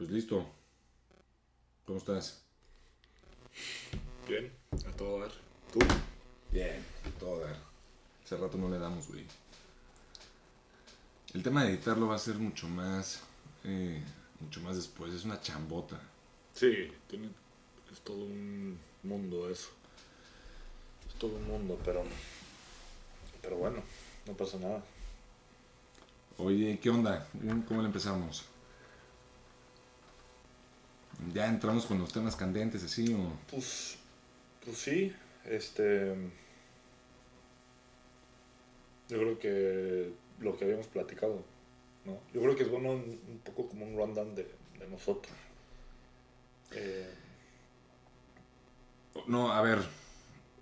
Pues listo. ¿Cómo estás? Bien, a todo dar. ¿Tú? Bien, a todo dar. Hace rato no le damos, güey. El tema de editarlo va a ser mucho más. eh, mucho más después. Es una chambota. Sí, tiene, es todo un mundo eso. Es todo un mundo, pero. Pero bueno, no pasa nada. Oye, ¿qué onda? ¿Cómo le empezamos? ¿Ya entramos con los temas candentes así o.? Pues. Pues sí, este. Yo creo que lo que habíamos platicado, ¿no? Yo creo que es bueno un, un poco como un rundown de, de nosotros. Eh, No, a ver,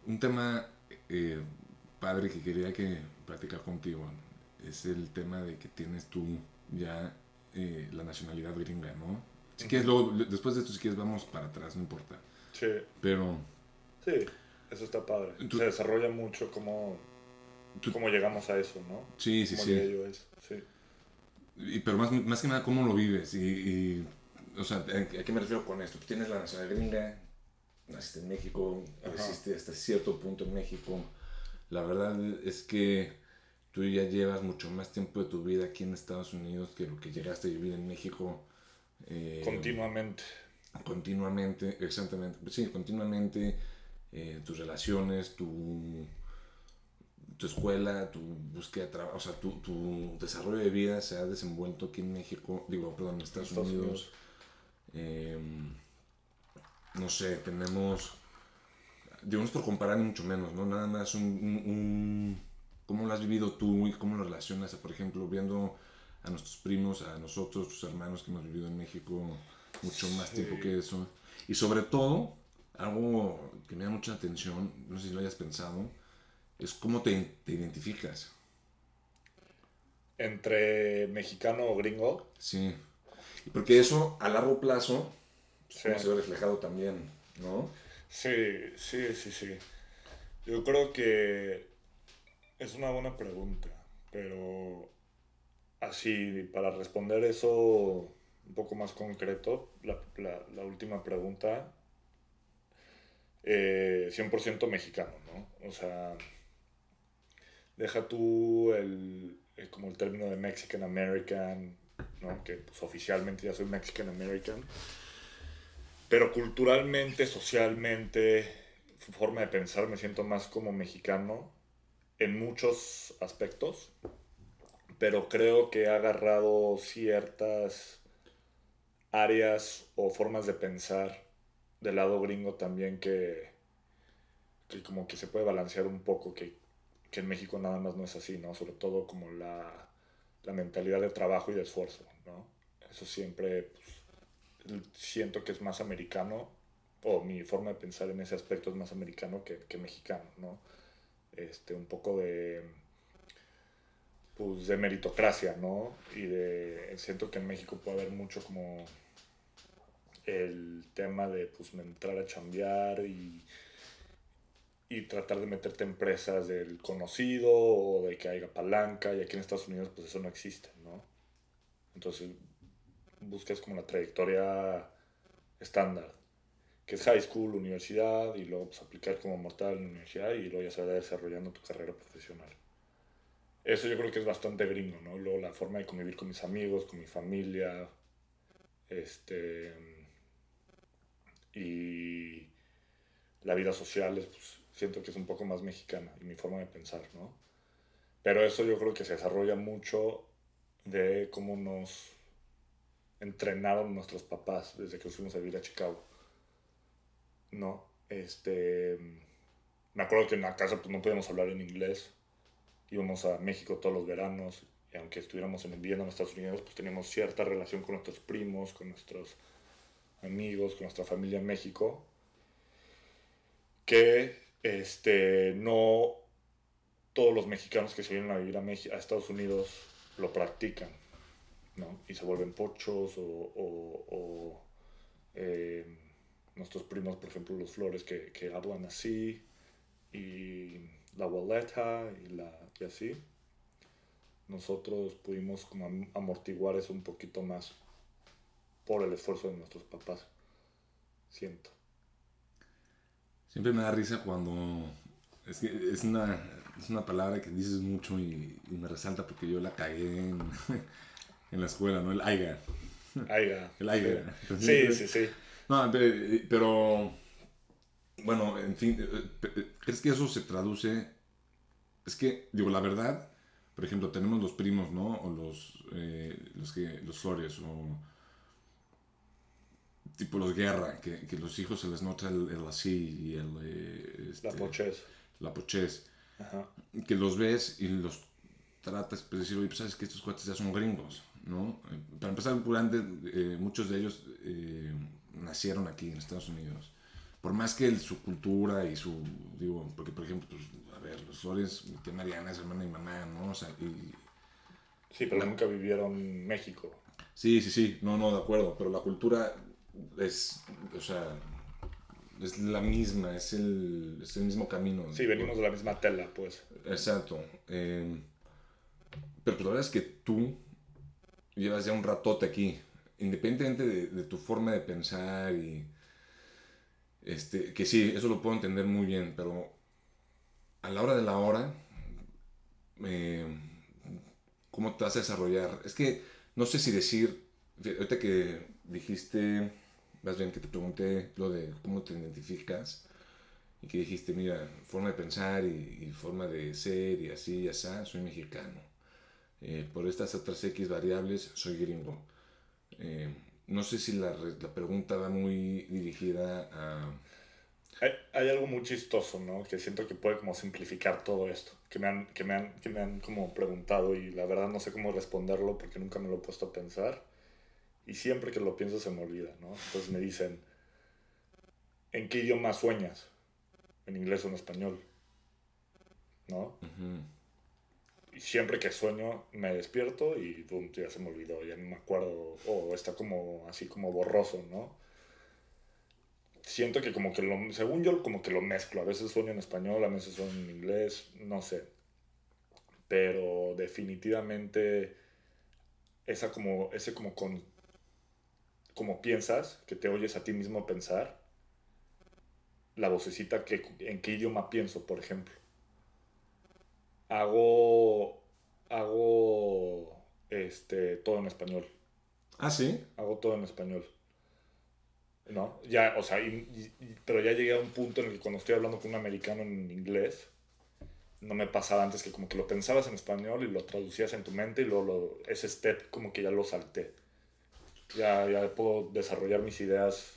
un tema eh, padre que quería que platicar contigo es el tema de que tienes tú ya eh, la nacionalidad gringa, ¿no? Si quieres, luego, después de esto, si quieres, vamos para atrás, no importa. sí, Pero sí, eso está padre. Tú- Se desarrolla mucho cómo, Tú- cómo llegamos a eso, ¿no? sí, sí, ¿Cómo sí. eso? Sí. Y, pero más, más que nada, ¿cómo lo vives? Y, y, o sea, ¿a qué me refiero con esto? Tienes la nacionalidad gringa, naciste en México, creciste hasta cierto punto en México. La verdad es que tú ya llevas mucho más tiempo de tu vida aquí en Estados Unidos que lo que llegaste a vivir en México. Eh, Continuamente. continuamente, exactamente, pues sí, continuamente, eh, tus relaciones, tu, tu escuela, tu búsqueda de trabajo, o sea, tu, tu desarrollo de vida se ha desenvuelto aquí en México, digo, perdón, en Estados, Estados Unidos. Eh, no sé, tenemos, digo, no es por comparar ni mucho menos, ¿no? Nada más un, un- un- cómo lo has vivido tú y cómo lo relacionas, por ejemplo, viendo a nuestros primos, a nosotros, tus hermanos que hemos vivido en México mucho más Sí. tiempo que eso. Y sobre todo, algo que me da mucha atención, no sé si lo hayas pensado, es cómo te, te identificas. Entre mexicano o gringo. Sí. Porque eso a largo plazo Sí. cómo se ve reflejado también, ¿no? Sí, sí, sí, sí. Yo creo que es una buena pregunta, pero así, para responder eso un poco más concreto, la, la- última pregunta, eh, 100% mexicano, ¿no? O sea, deja tú el, el- como el término de Mexican American, ¿no? Que pues oficialmente ya soy Mexican American. Pero culturalmente, socialmente, forma de pensar, me siento más como mexicano en muchos aspectos. Pero creo que ha agarrado ciertas áreas o formas de pensar del lado gringo también que, que como que se puede balancear un poco, que, que en México nada más no es así, ¿no? Sobre todo como la, la mentalidad de trabajo y de esfuerzo, ¿no? Eso siempre pues, siento que es más americano, o mi forma de pensar en ese aspecto es más americano que, que mexicano, ¿no? Este, un poco de, pues, de meritocracia, ¿no? Y de, siento que en México puede haber mucho como el tema de, pues, entrar a chambear y, y tratar de meterte en empresas del conocido o de que haya palanca, y aquí en Estados Unidos, pues, eso no existe, ¿no? Entonces, buscas como la trayectoria estándar, que es high school, universidad, y luego pues, aplicar como mortal en la universidad y luego ya se va desarrollando tu carrera profesional. Eso yo creo que es bastante gringo, ¿no? Luego la forma de convivir con mis amigos, con mi familia, este... Y la vida social, es, pues, siento que es un poco más mexicana y mi forma de pensar, ¿no? Pero eso yo creo que se desarrolla mucho de cómo nos entrenaron nuestros papás desde que fuimos a vivir a Chicago. No, este. Me acuerdo que en la casa pues, no podíamos hablar en inglés. Íbamos a México todos los veranos. Y aunque estuviéramos en viviendo en Estados Unidos, pues teníamos cierta relación con nuestros primos, con nuestros amigos, con nuestra familia en México. Que este, no todos los mexicanos que se vienen a vivir a, a Estados Unidos lo practican. ¿no? Y se vuelven pochos o, o- eh, nuestros primos, por ejemplo, los flores que, que hablan así y la boleta y, la, y así. Nosotros pudimos como am- amortiguar eso un poquito más por el esfuerzo de nuestros papás. Siento. Siempre me da risa cuando... Es, que es, una, es una palabra que dices mucho y, y me resalta porque yo la cagué en, en la escuela, ¿no? El aiga. Aiga. El aiga. Sí, sí, sí. No, pe- pero... Bueno, en fin, eh, pe- ¿crees que eso se traduce? Es que, digo, la verdad, por ejemplo, tenemos los primos, ¿no? O los, eh, los, que, los Flores, o tipo los Guerra, que, que los hijos se les nota el, el así y el... eh, La este, pochez. La pochez. Ajá. Que los ves y los tratas, pues decir, oye, pues sabes que estos cuates ya son gringos, ¿no? Eh, Para empezar, durante, eh, muchos de ellos eh, nacieron aquí en Estados Unidos. Por más que el- su cultura y su, digo, porque por ejemplo, pues, a ver, los Flores, mi tía Mariana es hermana y mamá, ¿no? O sea, y, Sí, pero nunca vivieron en México. Sí, sí, sí, no, no, de acuerdo, pero la cultura es, o sea, es la misma, es el, es el mismo camino. Sí, venimos de la misma tela, pues. Exacto. eh, pero pues, la verdad es que tú llevas ya un ratote aquí, independientemente de, de tu forma de pensar y, este, que sí, eso lo puedo entender muy bien, pero a la hora de la hora, eh, ¿cómo te vas a desarrollar? Es que no sé si decir, ahorita que dijiste, más bien que te pregunté lo de cómo te identificas y que dijiste, mira, forma de pensar y, y forma de ser y así y así, soy mexicano. Eh, por estas otras X variables, soy gringo. Eh, no sé si la, la pregunta va muy dirigida a... Hay, hay algo muy chistoso, ¿no? Que siento que puede como simplificar todo esto. Que me, han, que, me han, que me han como preguntado y la verdad no sé cómo responderlo porque nunca me lo he puesto a pensar. Y siempre que lo pienso se me olvida, ¿no? Entonces me dicen, ¿en qué idioma sueñas? ¿En inglés o en español? ¿No? Ujú. Y siempre que sueño me despierto y boom, ya se me olvidó, ya no me acuerdo, o está como así como borroso, ¿no? Siento que como que lo, según yo como que lo mezclo, a veces sueño en español, a veces sueño en inglés, no sé. Pero definitivamente esa como, ese como con, como piensas, que te oyes a ti mismo pensar, la vocecita que, en qué idioma pienso, por ejemplo hago hago este todo en español. Ah, sí. hago todo en español. No ya o sea y- y- y- pero ya llegué a un punto en el que cuando estoy hablando con un americano en inglés no me pasaba antes que como que lo pensabas en español y lo traducías en tu mente y luego lo- ese step como que ya lo salté. Ya ya puedo desarrollar mis ideas.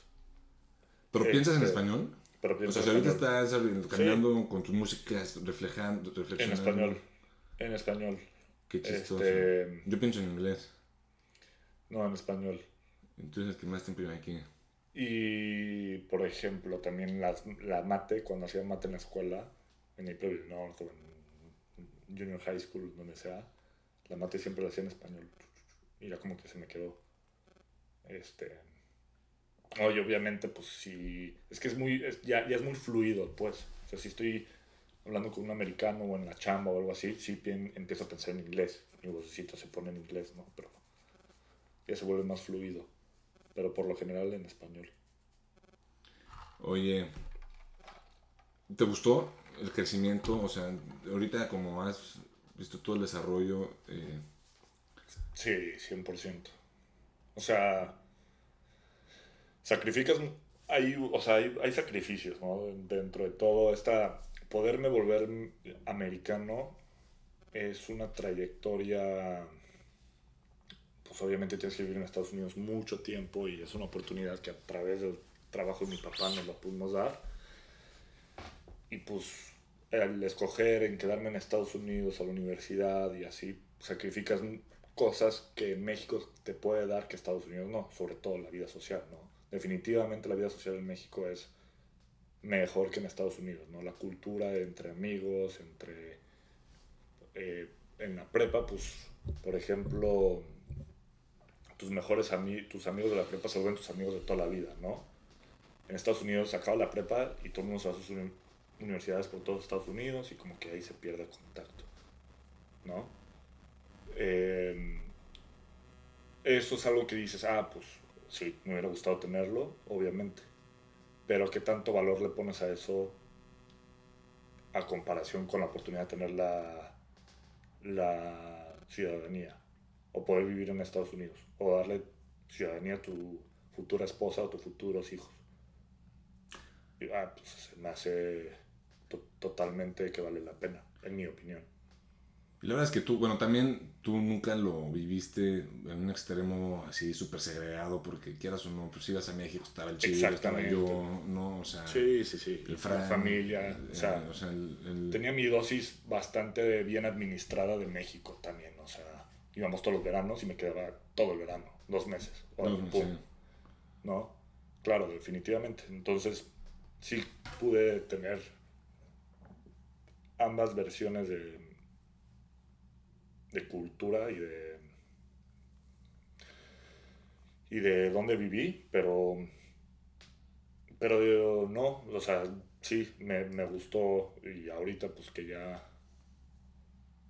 ¿Pero piensas en Este, español? Pero O sea, si en ahorita estás caminando con tus músicas, reflejando, en reflexionando. español en español Qué chistoso. Este- Yo pienso en inglés. no en español Entonces, ¿qué más tiempo lleva aquí? Y, por ejemplo, también las, la mate, cuando hacía mate en la escuela, en April North o en Junior High School, donde sea, la mate siempre la hacía en español. Y ya como que se me quedó. Este. Oye, obviamente, pues sí. Es que es muy. es- ya, ya es muy fluido, pues. O sea, si estoy hablando con un americano o en la chamba o algo así, sí pien- empiezo a pensar en inglés. Mi vocecita se pone en inglés, ¿no? Pero ya se vuelve más fluido. Pero por lo general en español. Oye, ¿te gustó el crecimiento? O sea, ahorita como has visto todo el desarrollo, eh, Sí, 100%. O sea, sacrificas, hay, o sea, hay, hay sacrificios, ¿no? Dentro de todo esta, poderme volver americano es una trayectoria, pues obviamente tienes que vivir en Estados Unidos mucho tiempo y es una oportunidad que a través del trabajo de mi papá nos la pudimos dar. Y pues el escoger en quedarme en Estados Unidos a la universidad y así, sacrificas cosas que México te puede dar que Estados Unidos no, sobre todo la vida social, ¿no? Definitivamente la vida social en México es mejor que en Estados Unidos, ¿no? La cultura entre amigos, entre... eh, en la prepa, pues, por ejemplo, tus mejores amigos, tus amigos de la prepa se vuelven tus amigos de toda la vida, ¿no? En Estados Unidos se acaba la prepa y todo el mundo se va a sus uni- universidades por todos Estados Unidos y como que ahí se pierde contacto, ¿no? Eh, eso es algo que dices, ah, pues sí, me hubiera gustado tenerlo, obviamente. Pero ¿qué tanto valor le pones a eso a comparación con la oportunidad de tener la, la ciudadanía? O poder vivir en Estados Unidos. O darle ciudadanía a tu futura esposa o tus futuros hijos. Y, ah, pues se me hace to- totalmente que vale la pena, en mi opinión. Y la verdad es que tú, bueno, también tú nunca lo viviste en un extremo así súper segregado, porque quieras o no, pues ibas a México, estaba el chido, estaba yo, ¿no? O sea, Sí, sí, sí. el la familia. o sea, o sea, el- el- tenía mi dosis bastante bien administrada de México también. O sea, íbamos todos los veranos y me quedaba todo el verano, dos meses. Órale, no, pum, sí. ¿no? Claro, definitivamente. Entonces, sí pude tener ambas versiones de, de cultura y de y de dónde viví, pero pero yo no, o sea, sí, me, me gustó y ahorita pues que ya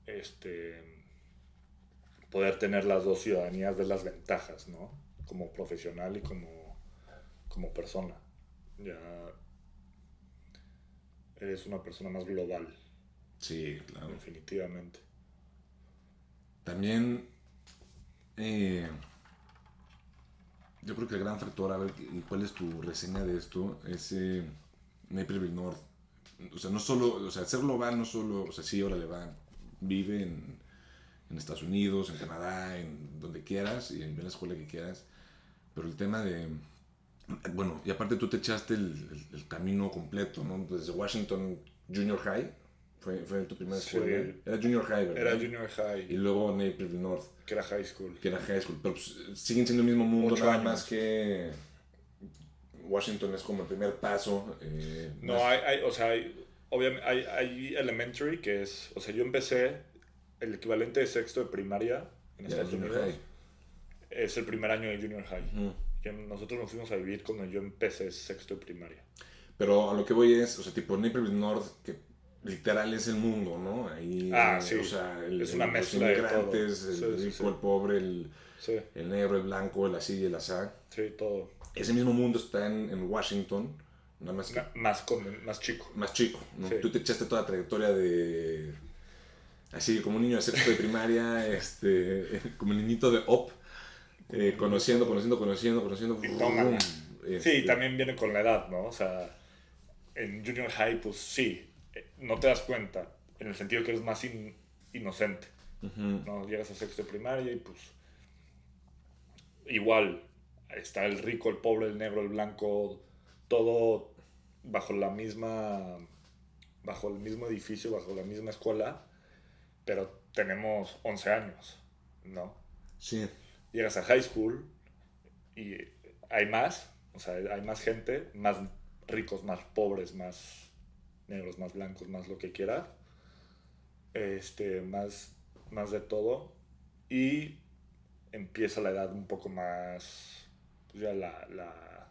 este poder tener las dos ciudadanías de las ventajas, ¿no? Como profesional y como, como persona. Ya eres una persona más global, Sí, claro. definitivamente. También, eh, yo creo que el gran factor, a ver, ¿y ¿cuál es tu reseña de esto? Es eh, Naperville North. O sea, no solo, o sea, ser global no solo, o sea, sí, órale, va, vive en, en Estados Unidos, en Canadá, en donde quieras, y en la escuela que quieras, pero el tema de, bueno, y aparte tú te echaste el camino completo, ¿no? Desde Washington Junior High, fue, fue tu primera Sí. escuela. Era Junior High, ¿verdad? Era junior Y high, luego Naperville North, que era high school. que era high school. Pero pues, siguen siendo el mismo mundo, Ocho nada años. más que Washington es como el primer paso. eh, No, más- hay, hay, o sea, hay, obviamente, hay, hay elementary, que es, o sea, yo empecé el equivalente de sexto de primaria en Estados junior Unidos. high. Es el primer año de junior high. Que nosotros nos fuimos a vivir cuando yo empecé sexto de primaria. Pero a lo que voy es, o sea, tipo Naperville North, que literal es el mundo, ¿no? Ahí, Ah, eh, sí. o sea, el, Es una el- mezcla los inmigrantes, todo. el Sí, sí, rico, sí. el pobre, el, Sí, el negro, el blanco, el así y el asá. sí, todo. Ese mismo mundo está en, en Washington, nada más que más, con, más chico. más chico, ¿no? Sí. Tú te echaste toda la trayectoria de... Así, como un niño de sexto de primaria, este, como un niñito de OP, eh, conociendo, conociendo, conociendo, conociendo. Y tómala. este, Sí, también viene con la edad, ¿no? O sea, en junior high, pues sí, eh, no te das cuenta, en el sentido que eres más in- inocente, ¿no? Llegas a sexto de primaria y pues igual, está el rico, el pobre, el negro, el blanco, todo bajo la misma, bajo el mismo edificio, bajo la misma escuela, pero tenemos 11 años, ¿no? Sí, llegas a high school y hay más, o sea, hay más gente, más ricos, más pobres, más negros, más blancos, más lo que quiera, este, más, más de todo, y empieza la edad un poco más, pues ya la, la,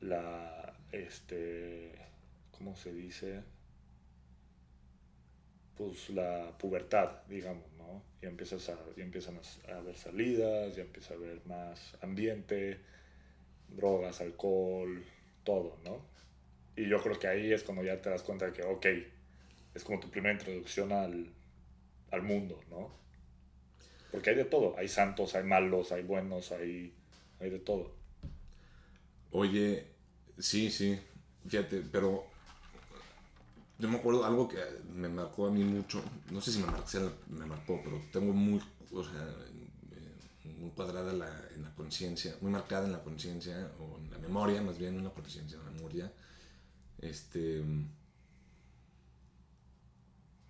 la, este, ¿cómo se dice? Pues la pubertad, digamos, ¿no? Y empiezas a, ya empiezan a haber salidas, ya empieza a haber más ambiente, drogas, alcohol, todo, ¿no? Y yo creo que ahí es cuando ya te das cuenta de que, ok, es como tu primera introducción al, al mundo, ¿no? Porque hay de todo, hay santos, hay malos, hay buenos, hay, hay de todo. Oye, sí, sí, fíjate, pero yo me acuerdo algo que me marcó a mí mucho, no sé si me marcó, me marcó pero tengo muy, o sea, muy cuadrada en la conciencia, muy marcada en la conciencia, o en la memoria, más bien, en la conciencia, en la memoria, este,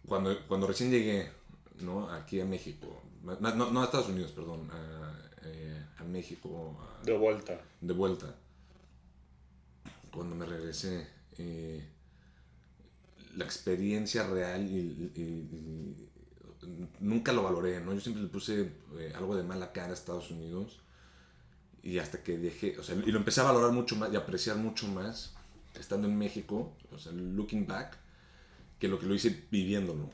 cuando, cuando recién llegué, ¿no? Aquí a México, no, a Estados Unidos, perdón, a, eh, a México, a- De vuelta. de vuelta, cuando me regresé, eh, la experiencia real y, y- y- nunca lo valoré, ¿no? Yo siempre le puse eh, algo de mala cara a Estados Unidos y hasta que dejé, o sea, y lo empecé a valorar mucho más y apreciar mucho más estando en México, o sea, looking back, que lo que lo hice viviéndolo,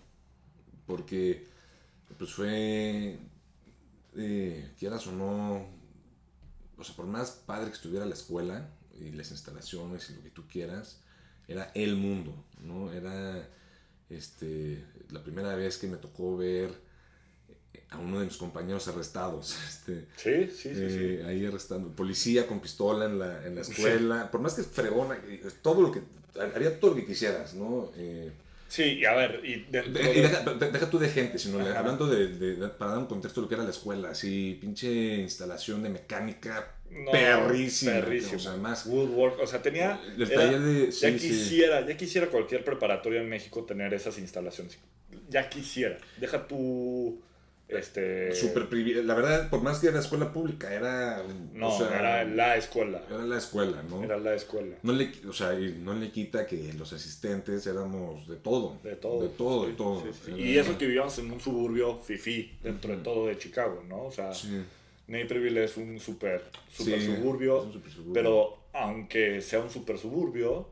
porque pues fue, eh, quieras o no, o sea, por más padre que estuviera la escuela y las instalaciones y lo que tú quieras, era el mundo, ¿no? Era este, la primera vez que me tocó ver a uno de mis compañeros arrestados. Este, sí, sí, sí, eh, Ahí arrestando. Policía con pistola en la, en la escuela. Por más que fregona, todo lo que. Haría todo lo que quisieras, ¿no? Eh, sí, y a ver. Y, deja, tú de gente, sino hablando de, Para dar un contexto de lo que era la escuela, así, pinche instalación de mecánica perrísima. Perrísima. O sea, más. Woodwork, o sea, tenía. El taller de. ya, quisiera, ya quisiera cualquier preparatoria en México tener esas instalaciones. Ya quisiera. Deja tu este... Super La verdad, por más que era escuela pública, era... No, era la escuela. Era la escuela, ¿no? Era la escuela. No le, o sea, no le quita que los asistentes éramos de todo. De todo. De todo, de todo. Y eso que vivíamos en un suburbio fifí, dentro de todo de Chicago, ¿no? O sea, Naperville es un super, super, suburbio, pero aunque sea un super suburbio,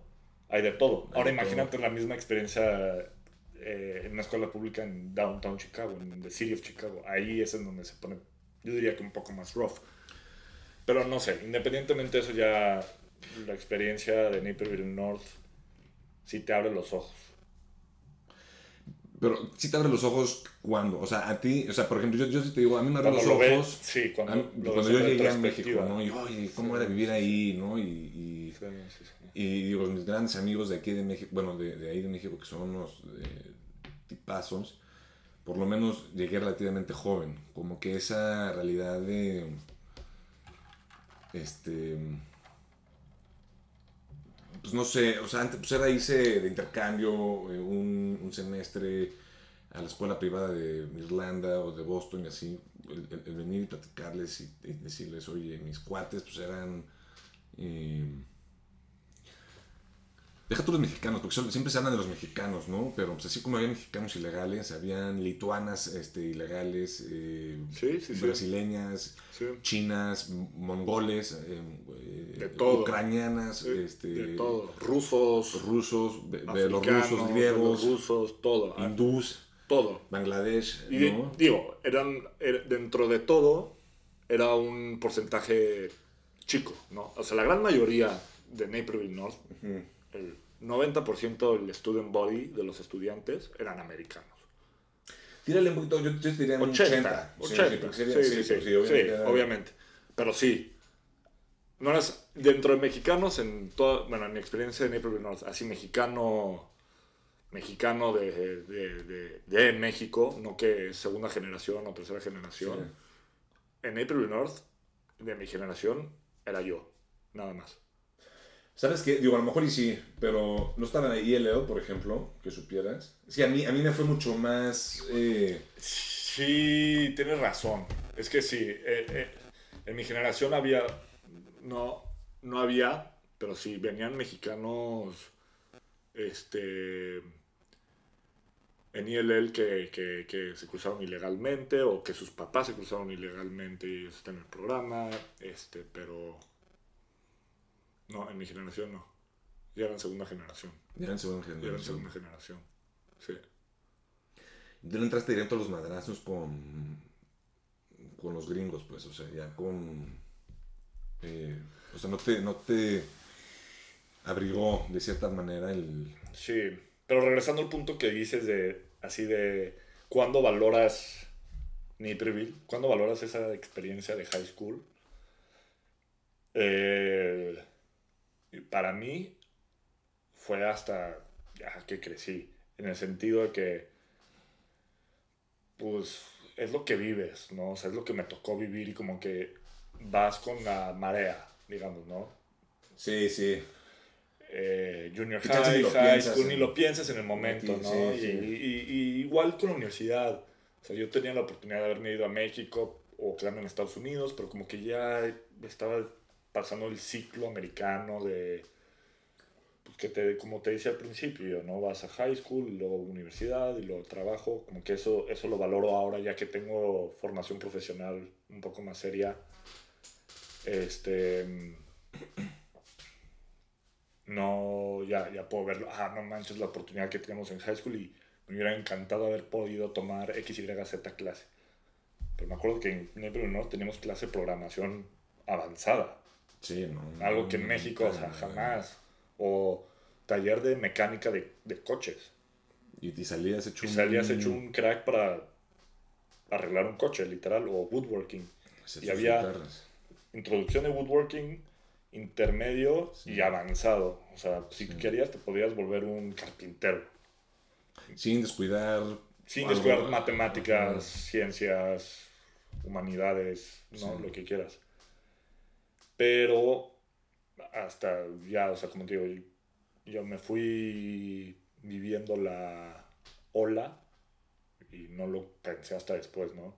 hay de todo. Ahora imagínate la misma experiencia eh, en una escuela pública en Downtown Chicago, en the City of Chicago. Ahí es en donde se pone, yo diría que un poco más rough. Pero no sé, independientemente de eso ya la experiencia de Naperville North sí te abre los ojos. Pero sí te abre los ojos cuando, o sea, a ti, o sea, por ejemplo, yo, yo te digo, a mí me abre los ojos. sí, cuando, cuando yo llegué a México, ¿no? Y, oye, ¿cómo era vivir ahí, no? Y, y, y, digo, mis grandes amigos de aquí de México, bueno, de, de ahí de México, que son unos eh, tipazos, por lo menos llegué relativamente joven. Como que esa realidad de. Este. Pues no sé, o sea, antes pues era irse de intercambio eh, un, un, semestre a la escuela privada de Irlanda o de Boston y así. El, venir y platicarles y, decirles, oye, mis cuates pues eran. Eh, Deja tú los mexicanos, porque siempre se hablan de los mexicanos, ¿no? Pero pues, así como había mexicanos ilegales, habían lituanas este, ilegales, eh, brasileñas, chinas, mongoles, eh, eh, ucranianas, este, de todo. rusos, rusos, de, los rusos, griegos, rusos, todo, hindús, todo, Bangladesh, y digo, eran dentro de todo era un porcentaje chico, ¿no? O sea, la gran mayoría de Naperville North el 90% del student body de los estudiantes eran americanos. Tírale un poquito, yo, te diría 80. 80. Sí, sí, sí, obviamente, Pero sí, no eras dentro de mexicanos, en toda, bueno, en mi experiencia en Naperville North, así mexicano, mexicano de, de, de, México, no que segunda generación o tercera generación. En Naperville North, de mi generación, era yo, nada más. ¿Sabes qué? Digo, a lo mejor y sí, pero no estaba en ILO, por ejemplo, que supieras. Sí, a mí, a mí me fue mucho más... Eh... Sí, tienes razón. Es que sí, eh, eh, en mi generación había... No, no había, pero sí, venían mexicanos este, en ILL que, que, que, se cruzaron ilegalmente o que sus papás se cruzaron ilegalmente y en el programa, este, pero no, en mi generación no. Ya eran segunda generación. Ya eran segunda generación. Ya eran segunda generación. Sí. Tú no entraste directo a los madrazos con. con los gringos, pues, o sea, ya con. Eh, o sea, no te, no te abrigó de cierta manera el. Sí, pero regresando al punto que dices de. así de. ¿Cuándo valoras Naperville? ¿Cuándo valoras esa experiencia de high school? Eh para mí fue hasta ya que crecí, en el sentido de que, pues, es lo que vives, ¿no? O sea, es lo que me tocó vivir y como que vas con la marea, digamos, ¿no? Sí, sí. Eh, junior high, high school, ni lo piensas en el momento, ¿no? y, igual con la universidad. O sea, yo tenía la oportunidad de haberme ido a México o quedarme en Estados Unidos, pero como que ya estaba pasando el ciclo americano de, pues que te, como te decía al principio, ¿no? Vas a high school, luego universidad y luego trabajo, como que eso, eso lo valoro ahora ya que tengo formación profesional un poco más seria. Este... No, ya, ya puedo verlo. Ah, no manches la oportunidad que tenemos en high school y me hubiera encantado haber podido tomar X, Y, Z clase. Pero me acuerdo que en Nepal no teníamos clase de programación avanzada. Sí, no. Algo que en México, o no, sea, no. jamás. O taller de mecánica de, de coches. Y, y salías hecho Y salías hecho un crack para arreglar un coche, literal, o woodworking. Hacer y había- guitarras. Introducción de woodworking, intermedio Sí. y avanzado. O sea, si Sí. querías te podías volver un carpintero. Sin descuidar. Sin algo- descuidar matemáticas, ciencias, humanidades, ¿no? Sí. Lo que quieras. Pero hasta ya, o sea, como te digo, yo me fui viviendo la ola y no lo pensé hasta después, ¿no?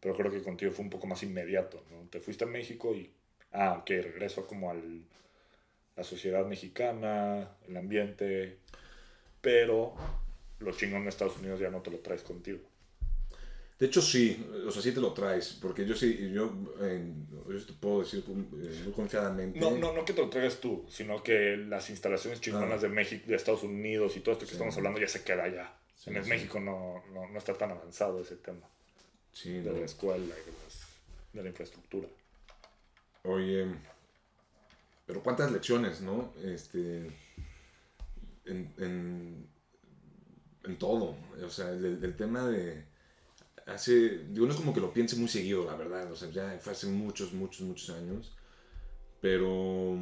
Pero creo que contigo fue un poco más inmediato, ¿no? Te fuiste a México y, ah, regreso como al la sociedad mexicana, el ambiente, pero lo chingón de Estados Unidos ya no te lo traes contigo. De hecho, sí, o sea, sí te lo traes, porque yo sí, yo, eh, yo te puedo decir eh, muy confiadamente. No, no, no que te lo traigas tú, sino que las instalaciones chingonas Ah. de México, de Estados Unidos y todo esto que Sí. estamos hablando ya se queda allá. Sí, en el sí. México no, no, no está tan avanzado ese tema Sí, de no. la escuela y de, las- de la infraestructura. Oye, pero cuántas lecciones, ¿no? Este, en, en, en todo, o sea, el, el tema de, hace, digo, no es como que lo piense muy seguido, la verdad, o sea, ya fue hace muchos, muchos, muchos años, pero,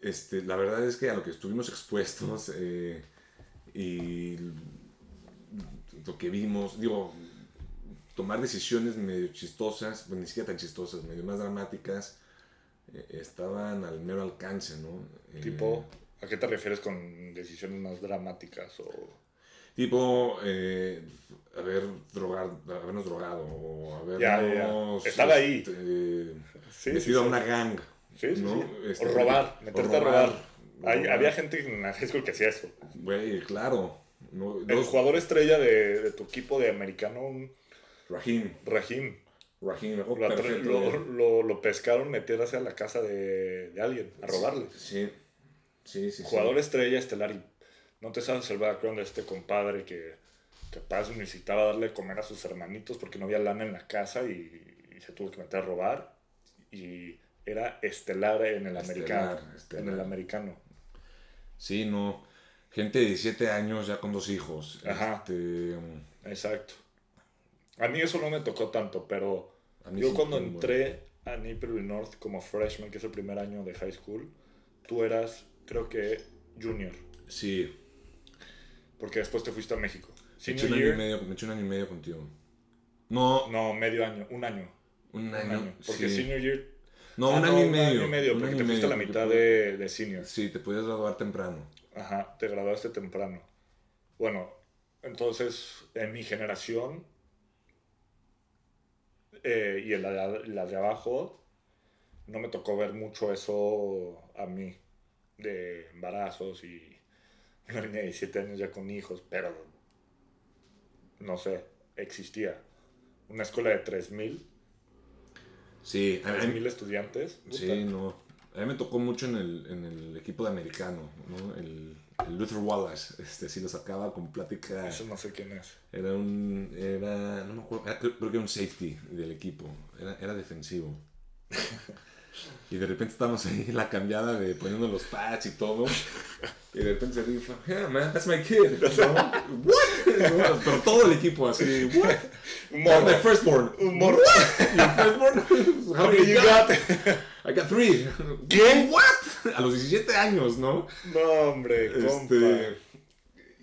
este, la verdad es que a lo que estuvimos expuestos eh, y lo que vimos, digo, tomar decisiones medio chistosas, bueno, ni siquiera tan chistosas, medio más dramáticas, eh, estaban al mero alcance, ¿no? Eh, Tipo, ¿a qué te refieres con decisiones más dramáticas? O... Tipo, eh, haber drogar, habernos drogado o habernos... Ya, ahí. este, Sí, metido sí, a una gang. Sí, sí, ¿no? Este, o robar, o meterte a robar. Hay- había gente en la high school que hacía eso. Güey, claro. ¿no? El jugador estrella de, de tu equipo de americano, Rahim. Rahim, Rahim. oh, lo, perfecto, lo, güey. lo- lo pescaron meterse a la casa de, de alguien, a robarle. Sí. Sí, sí, sí. Jugador estrella estelar y no te sabes el background de este compadre que capaz necesitaba darle de comer a sus hermanitos porque no había lana en la casa y, y se tuvo que meter a robar y era estelar en el Estelar, americano. estelar. En el americano. Sí, no. Gente de 17 años ya con dos hijos. Ajá. Este, Exacto. A mí eso no me tocó tanto, pero a mí yo sí, cuando bueno. entré a Naperville North como freshman, que es el primer año de high school, tú eras, creo que, junior, Sí, porque después te fuiste a México. me eché un año y medio, me eché un año y medio contigo. No, no, medio año, un año. un Un año. Porque sí. senior year. No, ah, un año y medio. Un año y medio, porque te fuiste a la mitad de, de senior. Sí, te podías graduar temprano. Ajá, te graduaste temprano. Bueno, entonces en mi generación eh, y en la, la de abajo no me tocó ver mucho eso a mí, de embarazos y una niña de 17 años ya con hijos, pero no sé, existía. Una escuela de 3.000, Sí, a, a mí- 3.000 estudiantes. puta. sí, no. A mí me tocó mucho en el, en el equipo de americano, ¿no? El, el Luther Wallace, este, sí lo sacaba con plática. Eso no sé quién es. Era un, era, no me acuerdo, era- creo, creo que era un safety del equipo, era, era defensivo. Y de repente estábamos ahí en la cambiada de poniendo los pads y todo. Y de repente se dijo, yeah man, that's my kid. ¿no? What? Pero todo el equipo así, what? Un morro. my firstborn. Un morro. Your firstborn? How many you got? got? I got three. ¿Qué? What? A los 17 años, ¿no? No, hombre, compa. Este,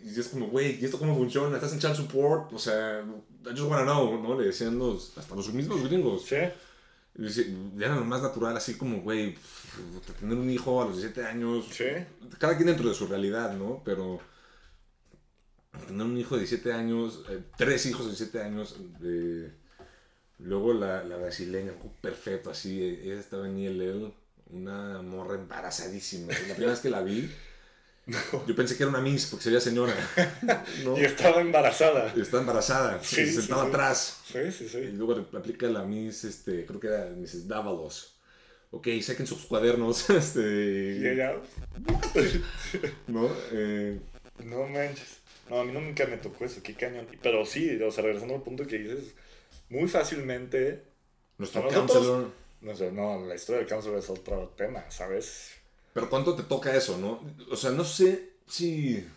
y es como, güey, ¿y esto cómo funciona? ¿Estás en child support? O sea, I just wanna know, ¿no? Le decían los, hasta los mismos gringos. ¿Sí? Era lo más natural, así como, güey, tener un hijo a los 17 años. Sí. Cada quien dentro de su realidad, ¿no? Pero tener un hijo de 17 años, eh, tres hijos de 17 años, de... luego la, la brasileña, perfecto, así, ella estaba en ILL, una morra embarazadísima. La primera vez que la vi, yo pensé que era una Miss porque se veía señora. ¿no? Y estaba embarazada. Está embarazada, Sí, se sí, sentaba sí. atrás. Sí, sí, Y sí. luego aplica la Miss, este, creo que era Mrs. Dávalos. Ok, saquen sus cuadernos. Este, Y ella, ¿No? Eh, no manches. No, a mí nunca me tocó eso, qué cañón. Pero sí, o sea, regresando al punto que dices, muy fácilmente Nuestro ¿A nosotros? counselor. No sé, no, la historia del cáncer es otro tema, ¿sabes? Pero ¿cuánto te toca eso, no? O sea, no sé si...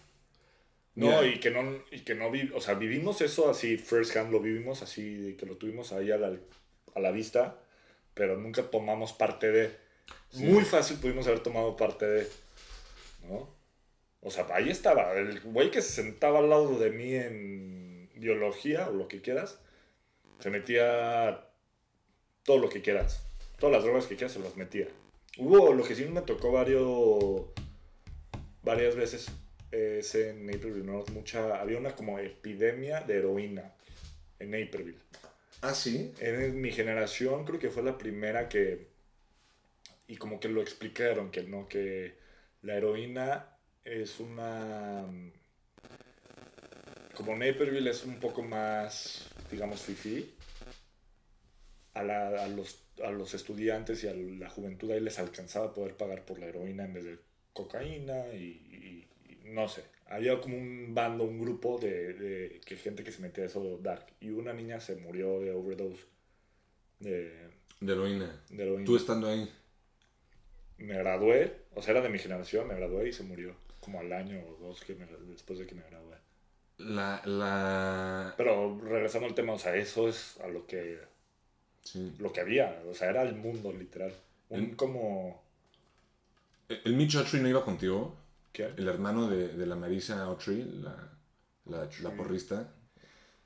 No, y que no, y que no vi, o sea, vivimos eso así, first hand lo vivimos así, que lo tuvimos ahí a la, a la vista, pero nunca tomamos parte de. Sí. Muy fácil pudimos haber tomado parte de. ¿No? O sea, ahí estaba, el güey que se sentaba al lado de mí en biología o lo que quieras, se metía todo lo que quieras, todas las drogas que quieras se las metía. Hubo, lo que sí me tocó varios, varias veces es en Naperville North, mucha, había una como epidemia de heroína en Naperville. Ah, sí. En mi generación creo que fue la primera que, y como que lo explicaron, que no, que la heroína es una, como Naperville es un poco más, digamos, fifi, a, la- a los, a los estudiantes y a la juventud ahí les alcanzaba poder pagar por la heroína en vez de cocaína y, y- y no sé. Había como un bando, un grupo de, de que gente que se metía a eso dark. Y una niña se murió de overdose de, De heroína. de heroína. Tú estando ahí. Me gradué, o sea, era de mi generación, me gradué y se murió. Como al año o dos que me- después de que me gradué. La... la... Pero regresando al tema, o sea, eso es a lo que, Sí. lo que había. O sea, era el mundo, literal. Un Mm. como... ¿El el Mitch Autry no iba contigo? ¿Qué? El hermano de, de la Marisa Autry, la, la, la porrista.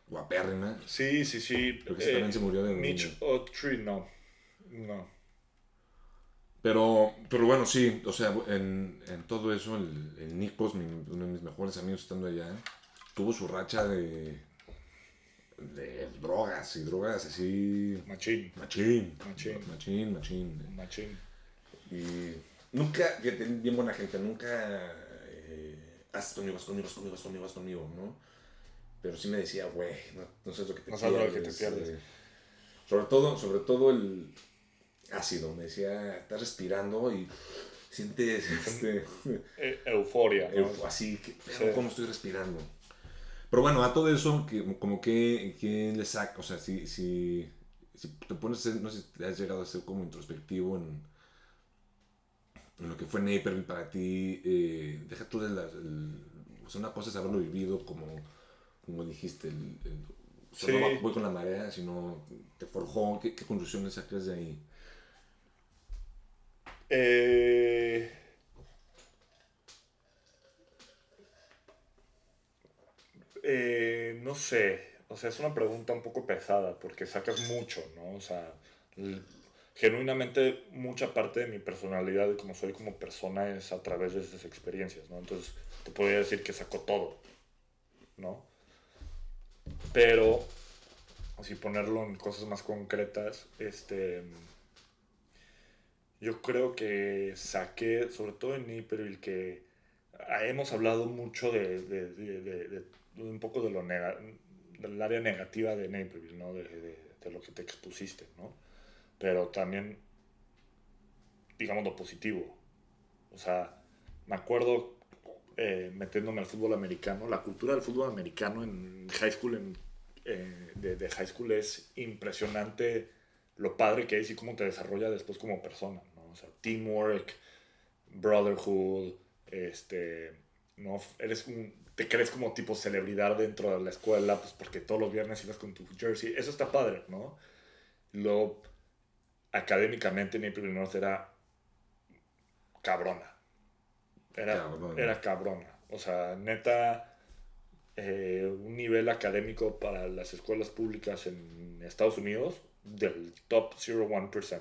Guapérrima. Sí, sí, sí. Creo que ese también se murió de Mitch. Autry, no. No. Pero, pero bueno, sí, o sea, en, en todo eso, el, el Nick Post, mi- uno de mis mejores amigos estando allá, tuvo su racha de, de drogas y drogas así, Machín. machín, Machín. machín, machín. Machín. Y nunca, fíjate, bien buena gente, nunca, eh, haz conmigo, haz conmigo, haz conmigo, haz conmigo, haz conmigo, ¿no? Pero sí me decía, güey, no, no sabes lo que te No sabes lo que te pierdes. eh. sobre todo, sobre todo el ácido, me decía, estás respirando y sientes este, E- euforia, ¿no? así, que, Sí. ¿cómo estoy respirando? Pero bueno, a todo eso, que, como que, que le saca, o sea, si, si, si te pones, no sé si has llegado a ser como introspectivo en, en lo que fue Naperville para ti, eh, deja tú de la, el- o sea, una cosa es haberlo vivido como, como dijiste, el, el- Sí. no voy con la marea, sino te forjó, ¿qué, qué conclusiones sacas de ahí? Eh, eh, no sé, o sea, es una pregunta un poco pesada porque sacas mucho, ¿no? O sea, genuinamente mucha parte de mi personalidad y como soy como persona es a través de esas experiencias, ¿no? Entonces, te podría decir que saco todo, ¿no? Pero, así ponerlo en cosas más concretas, este... Yo creo que saqué, sobre todo en Naperville, que ah, hemos hablado mucho de un poco de lo nega- del área negativa de Naperville, ¿no? De, de- lo que te expusiste, ¿no? Pero también, digamos, lo positivo. O sea, me acuerdo eh, metiéndome al fútbol americano, la cultura del fútbol americano en high school, en, eh, high school es impresionante lo padre que es y cómo te desarrolla después como persona, ¿no? O sea, teamwork, brotherhood, este, ¿no? Eres un, te crees como tipo celebridad dentro de la escuela, pues porque todos los viernes ibas con tu jersey, eso está padre, ¿no? Luego, académicamente Naperville North era cabrona. Era Cabrona. era cabrona. O sea, neta, eh, un nivel académico para las escuelas públicas en Estados Unidos del top 0.1%.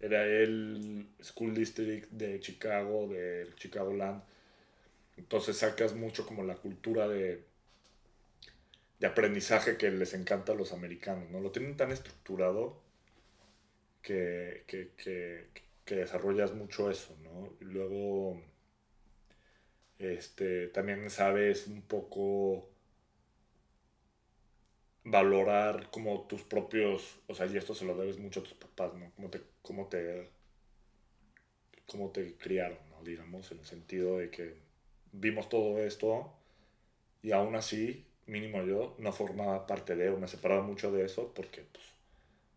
Era el School District de Chicago, del Chicagoland. Entonces sacas mucho como la cultura de, de aprendizaje que les encanta a los americanos, ¿no? Lo tienen tan estructurado que, que, que, desarrollas mucho eso, ¿no? Y luego, este, también sabes un poco valorar como tus propios, o sea, y esto se lo debes mucho a tus papás, ¿no? Cómo te, cómo te, cómo te criaron, ¿no? Digamos, en el sentido de que vimos todo esto y aún así, mínimo yo, no formaba parte de, o me separaba mucho de eso porque, pues,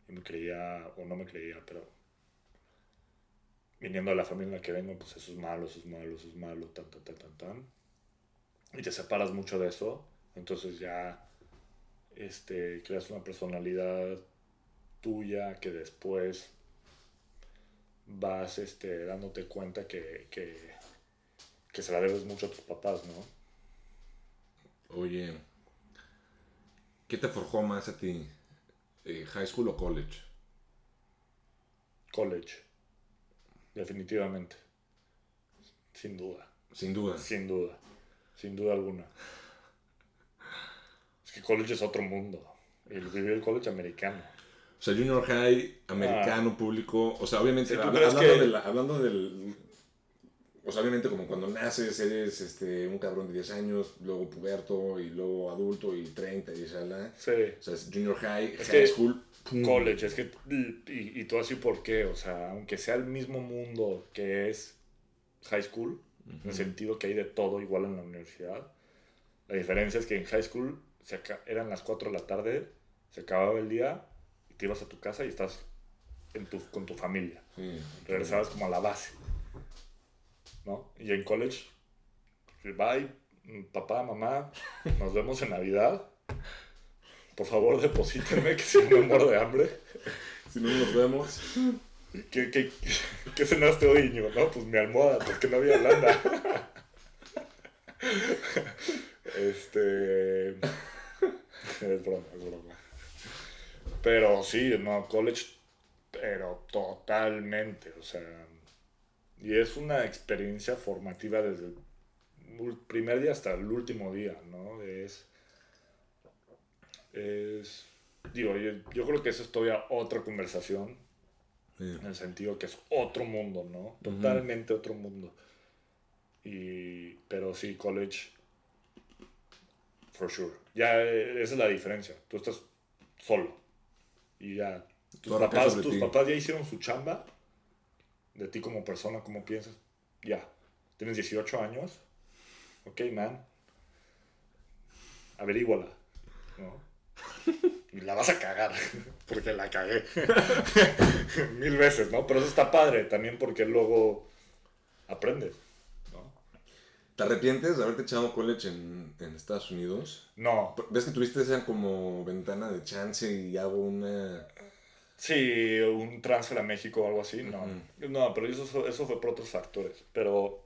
me creía, o no me creía, pero viniendo de la familia en la que vengo, pues eso es malo, eso es malo, eso es malo, tan, tan, tan, tan, tan. Y te separas mucho de eso, entonces ya este, creas una personalidad tuya que después vas este, dándote cuenta que, que, que se la debes mucho a tus papás, ¿no? Oye, ¿qué te forjó más a ti? Eh, ¿High school o college? College, definitivamente. Sin duda. Sin duda. Sin duda. Sin duda alguna. Es que college es otro mundo. El vivir el college americano. O sea, junior high, americano, público. O sea, obviamente, habla- hablando, que- de la- hablando del. O sea, obviamente, como cuando naces, eres este, un cabrón de 10 años, luego puberto, y luego adulto, y 30, y shala. Sí. O sea, es junior high, Es high school. College, es que. Y, y todo así, ¿por qué? O sea, aunque sea el mismo mundo que es high school, en el sentido que hay de todo igual en la universidad, la diferencia es que en high school se eran las 4 de la tarde, se acababa el día, y te ibas a tu casa y estás en tu, con tu familia. Sí. regresabas como a la base. ¿No? Y en college, bye, papá, mamá, nos vemos en Navidad. Por favor, deposítenme, que si no me muero de hambre. Si no nos vemos. ¿Qué, qué, qué cenaste hoy, Íñigo? No, pues mi almohada, porque no había lana. Este. Es broma, es broma. Pero sí, no, college, pero totalmente, o sea. Y es una experiencia formativa desde el primer día hasta el último día, ¿no? Es. Es. Digo, yo, yo creo que eso es todavía otra conversación en el sentido que es otro mundo, ¿no? Totalmente otro mundo. Y, pero sí, college, for sure. Ya eh, esa es la diferencia. Tú estás solo. Y ya, tus, papás, tus papás ya hicieron su chamba de ti como persona, como piensas. Ya, tienes 18 años. Ok, man. Averíguala. ¿no? Y la vas a cagar, porque la cagué. Mil veces, ¿no? Pero eso está padre también porque luego aprendes, ¿no? ¿Te arrepientes de haberte echado college en, en Estados Unidos? No, ¿Ves que tuviste esa como ventana de chance y hago una... sí, un transfer a México o algo así, no. No, pero eso, eso fue por otros factores. Pero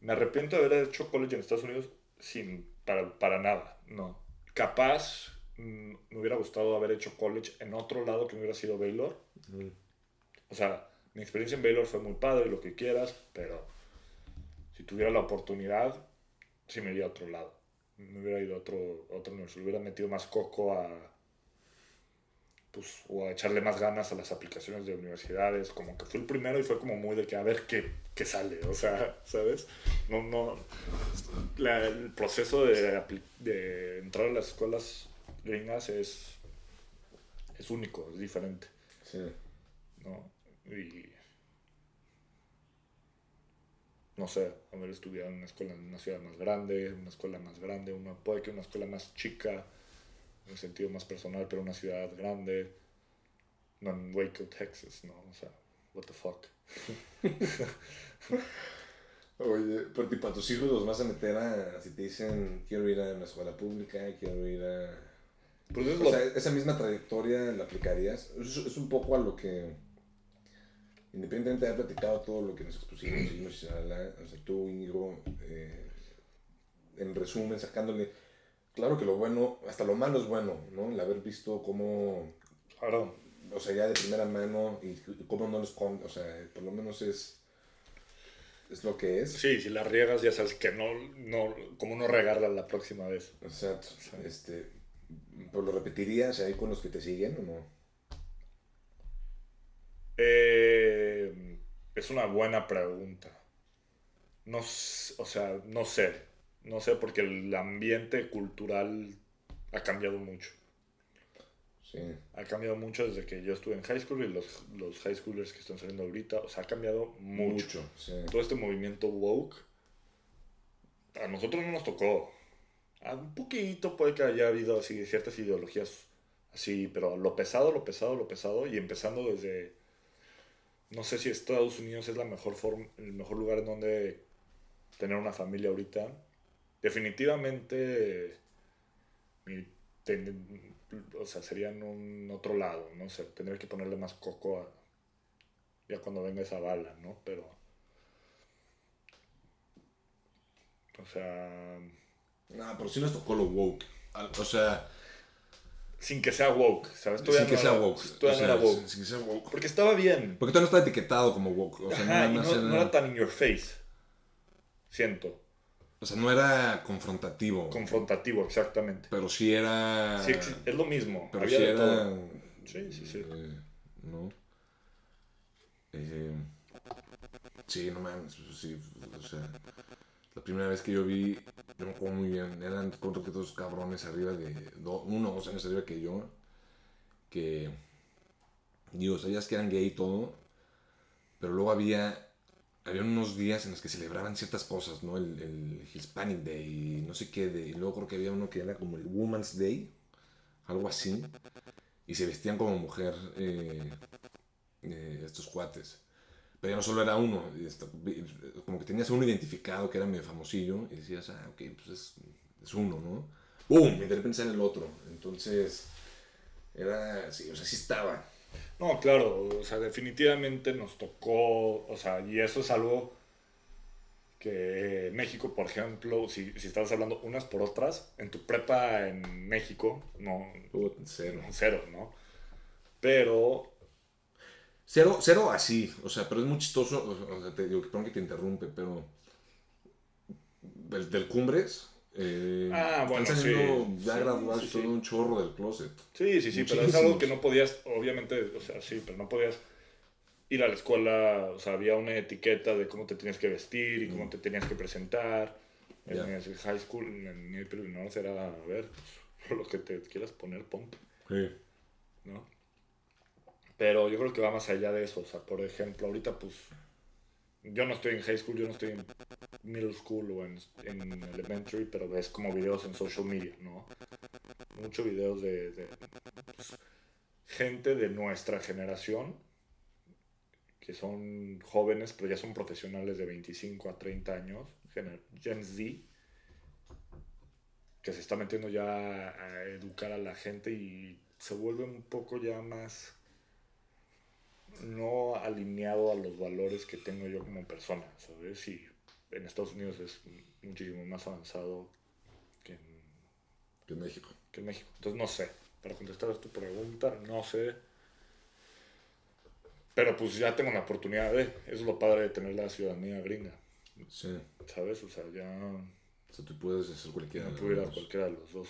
me arrepiento de haber hecho college en Estados Unidos sin, para, para nada, no. Capaz mm, me hubiera gustado haber hecho college en otro lado que no hubiera sido Baylor. O sea, mi experiencia en Baylor fue muy padre, lo que quieras, pero si tuviera la oportunidad, sí me iría a otro lado. Me hubiera ido a otro, a universidad, le hubiera metido más coco a. Pues, o a echarle más ganas a las aplicaciones de universidades. Como que fue el primero y fue como muy de que a ver qué, qué sale. O sea, ¿sabes? No, no. la- el proceso de entrar a las escuelas gringas es. Es único, es diferente. Sí. ¿no? Y no sé, haber estudiado en una escuela en una ciudad más grande, una escuela más grande, una, puede que una escuela más chica, en el sentido más personal, pero una ciudad grande, no en Waco, Texas, ¿no? O sea, what the fuck. Oye, pero tipo a tus hijos los vas a meter a... Si te dicen, quiero ir a una escuela pública, quiero ir a... Pues es O lo- sea, esa misma trayectoria la aplicarías. Es, es un poco a lo que, independientemente de haber platicado todo lo que nos expusimos, y nos o sea, tú, Íñigo, eh, en resumen, sacándole, claro que lo bueno, hasta lo malo es bueno, ¿no? El haber visto cómo, claro, o sea, ya de primera mano y cómo no los con, o sea, por lo menos es, es lo que es. sí, si la riegas ya sabes que no, no, cómo no regarla la próxima vez. Exacto. Este, ¿Pues lo repetirías ahí con los que te siguen o no? Eh, es una buena pregunta. No, o sea, no sé. No sé porque el ambiente cultural ha cambiado mucho. Sí. Ha cambiado mucho desde que yo estuve en high school y los, los high schoolers que están saliendo ahorita. O sea, ha cambiado mucho. sí. Todo este movimiento woke a nosotros no nos tocó. A un poquito puede que haya habido así ciertas ideologías Sí, pero lo pesado, lo pesado, lo pesado, y empezando desde, no sé si Estados Unidos es la mejor forma, el mejor lugar en donde tener una familia ahorita. Definitivamente, mi- ten- o sea, sería en un otro lado, no sé, tendría que ponerle más coco a, ya cuando venga esa bala, ¿no? Pero, o sea, No, pero sí nos tocó lo woke. O sea, sin que sea woke, ¿sabes? sin que no sea woke. todavía O sea, no era woke. Sin que sea woke. Porque estaba bien. Porque todavía no está etiquetado como woke. O sea, Ajá, no, era, no era tan in your face. Siento. O sea, no era confrontativo. Confrontativo, exactamente. pero sí era. Sí, es lo mismo. pero había sí de era. todo. Sí, sí, sí. eh, ¿No? Eh, sí, no mames. Sí, o sea. La primera vez que yo vi, no me acuerdo muy bien, eran creo que dos cabrones arriba de, do- uno o dos años arriba que yo, que, digo, sabías que eran gay y todo, pero luego había, había unos días en los que celebraban ciertas cosas, ¿no? El, el Hispanic Day, y no sé qué, de, y luego creo que había uno que era como el Woman's Day, algo así, y se vestían como mujer eh, eh, estos cuates. Pero ya no solo era uno, y como que tenías uno identificado que era medio famosillo y decías, ah, ok, pues es, uno, ¿no? ¡Bum! Intenté pensar en el otro. Entonces, era, sí, o sea, sí estaba. No, claro, o sea, definitivamente nos tocó, o sea, y eso es algo que México, por ejemplo, si, si estás hablando unas por otras, en tu prepa en México, no, Hubo cero. cero, ¿no? Pero, Cero, cero así, o sea, pero es muy chistoso, o sea, te digo, perdón que te interrumpe, pero del, del Cumbres, eh, Ah, bueno, están saliendo sí. ya graduados sí, un chorro del closet. sí, sí, sí, pero es algo que no podías, obviamente, o sea, sí, pero no podías ir a la escuela, o sea, había una etiqueta de cómo te tenías que vestir y cómo te tenías que presentar. En el high school, en el no era, a ver, pues, lo que te quieras poner, ponte. Sí. ¿no? Pero yo creo que va más allá de eso. O sea, por ejemplo, ahorita pues yo no estoy en high school, yo no estoy en middle school o en, en elementary, pero ves como videos en social media, ¿no? Muchos videos de, de, pues, gente de nuestra generación que son jóvenes, pero ya son profesionales de 25 a 30 años, Gen Z, que se está metiendo ya a educar a la gente y se vuelve un poco ya más no alineado a los valores que tengo yo como persona, ¿sabes? Y en Estados Unidos es muchísimo más avanzado que en, Que en México. que en México. Entonces no sé, para contestar a tu pregunta, no sé. Pero pues ya tengo la oportunidad de, eso es lo padre de tener la ciudadanía gringa, Sí. ¿sabes? O sea, ya O sea, tú puedes hacer cualquiera. no de puedo ir a cualquiera de los dos.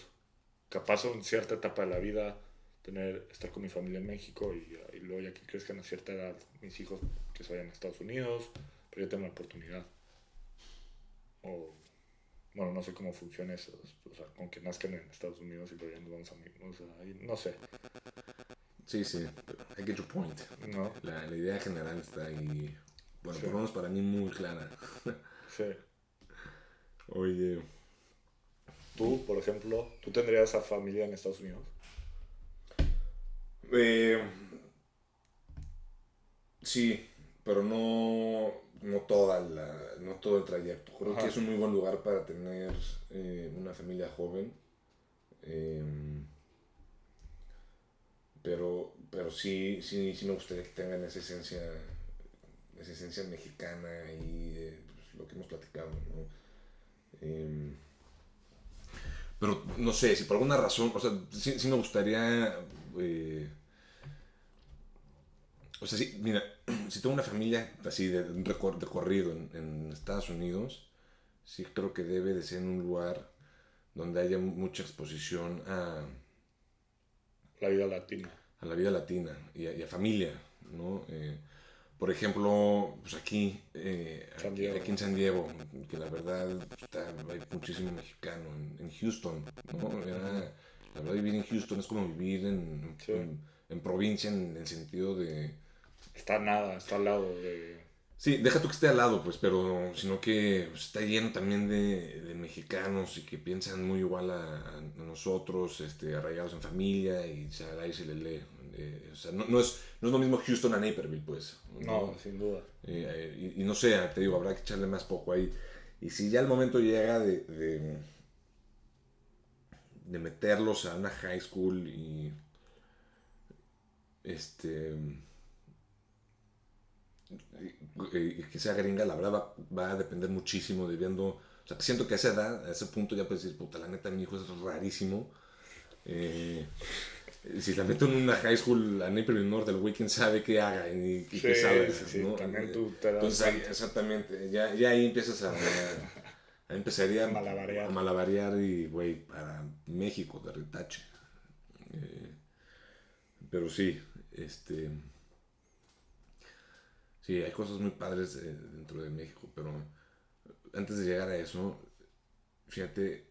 Capaz en cierta etapa de la vida tener estar con mi familia en México y, y luego ya que crezcan a cierta edad mis hijos que se vayan a Estados Unidos, pero yo tengo la oportunidad. O bueno, no sé cómo funciona eso, o sea, con que nazcan en Estados Unidos y ya nos vamos a o sea, ahí no sé, Sí, sí. I get your point. ¿no? La, la idea general está ahí. Bueno, Sí. por lo menos para mí muy clara. Sí. Oye. Tú, por ejemplo, ¿tú tendrías a familia en Estados Unidos? Eh, sí, pero no, no, toda la, no todo el trayecto. Creo Ajá. que es un muy buen lugar para tener eh, una familia joven. Eh, pero, pero sí, sí, sí me gustaría que tengan esa esencia, esa esencia mexicana y eh, pues, lo que hemos platicado, ¿no? Eh, pero no sé, si por alguna razón, o sea, sí, sí me gustaría. eh, o sea, sí, mira, si tengo una familia así de recorrido en, en Estados Unidos, sí creo que debe de ser en un lugar donde haya mucha exposición a, La vida latina. a la vida latina y a, y a familia, ¿no? Eh, por ejemplo, pues aquí, eh, aquí, en San Diego, que la verdad está- hay muchísimo mexicano, en, en Houston, ¿no? Era- la verdad vivir en Houston es como vivir en, Sí. en, en provincia en el sentido de... Está nada, está al lado de... Sí, deja tú que esté al lado, pues, pero sino que pues, está lleno también de, de, mexicanos y que piensan muy igual a, a nosotros, este, arraigados en familia y ahí se le lee. Eh, o sea, no, no, es, no es lo mismo Houston a Naperville, pues. No, sin duda. Eh, y, y, no sé, te digo, habrá que echarle más poco ahí. Y si ya el momento llega de, de, de meterlos a una high school y este y que sea gringa, la verdad va, va, a depender muchísimo de viendo. O sea, siento que a esa edad, a ese punto ya puedes decir, puta, la neta, mi hijo es rarísimo. Eh, si la meto en una high school a Naperville North, el weekend sabe qué haga y, Sí, qué sabe. sí, ¿no? también tú te das Entonces, ahí, exactamente, ya, ya ahí empiezas a. a empezaría A malabarear. a malabarear y, güey, para México, de retache. Eh, pero sí, este. Sí, hay cosas muy padres eh, dentro de México, pero antes de llegar a eso, fíjate,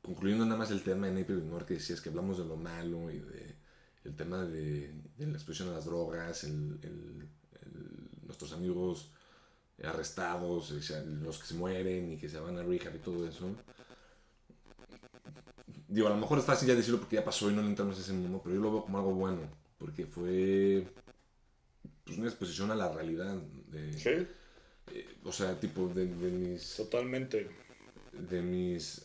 concluyendo nada más el tema de Naperville North, que decías que hablamos de lo malo y de el tema de, la exposición a las drogas, el, nuestros amigos arrestados, los que se mueren y que se van a rehab y todo eso. Digo, a lo mejor es fácil ya decirlo porque ya pasó y no le entramos a ese mundo, pero yo lo veo como algo bueno, porque fue pues, una exposición a la realidad. De, Sí, eh, o sea, tipo de, de mis totalmente. de mis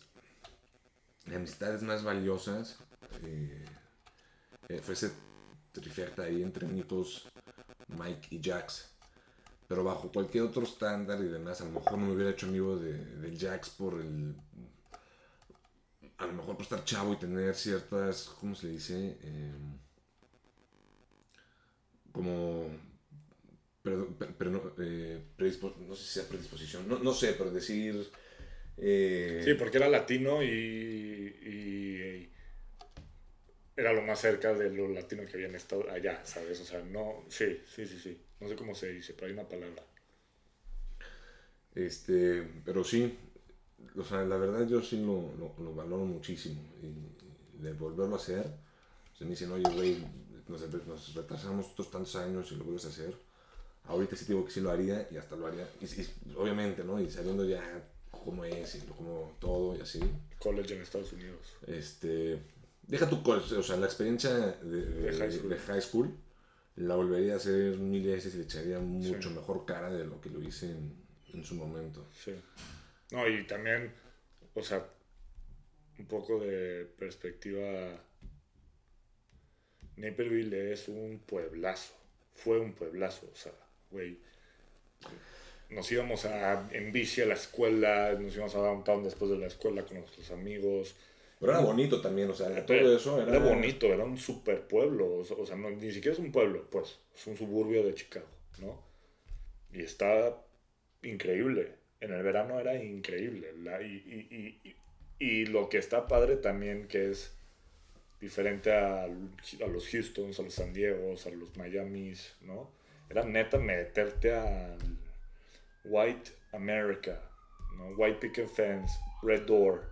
amistades más valiosas eh, eh, fue ese trifecta ahí entre Nitos, Mike y Jax. Pero bajo cualquier otro estándar y demás, a lo mejor no me hubiera hecho amigo de, del Jax por el. A lo mejor por estar chavo y tener ciertas. ¿Cómo se le dice? Eh, como. Pero, pero no, eh, predispo- no sé si sea predisposición. No, no sé, pero decir. eh, Sí, porque era latino y, y era lo más cerca de lo latino que habían estado allá, ¿sabes? O sea, no, sí, sí, sí, sí. No sé cómo se dice, pero hay una palabra. Este, pero sí, o sea, la verdad yo sí lo, lo, lo valoro muchísimo. Y, y de volverlo a hacer, se me dicen, oye, güey, nos, nos retrasamos estos tantos años y lo vuelves a hacer. Ahorita sí digo que sí lo haría y hasta lo haría. Y, y obviamente, ¿no? Y sabiendo ya cómo es y cómo todo y así. College en Estados Unidos. Este, deja tu, col- o sea, la experiencia de, de- De high school. de high school, la volvería a hacer mil veces y le echaría mucho Sí. mejor cara de lo que lo hice en, en su momento. Sí. No, y también, o sea, un poco de perspectiva. Naperville es un pueblazo. Fue un pueblazo, o sea, güey. Nos íbamos a, en bici a la escuela, nos íbamos a downtown después de la escuela con nuestros amigos. Pero era bonito también, o sea, todo Pero eso era, Era bonito, era un super pueblo. O sea, no, ni siquiera es un pueblo, pues. Es un suburbio de Chicago, ¿no? Y está increíble. En el verano era increíble. Y- y- y- y lo que está padre también, que es diferente a, a los Houstons, a los San Diegos, a los Miamis, ¿no? Era neta meterte a White America, ¿no? White Picket Fence, Red Door.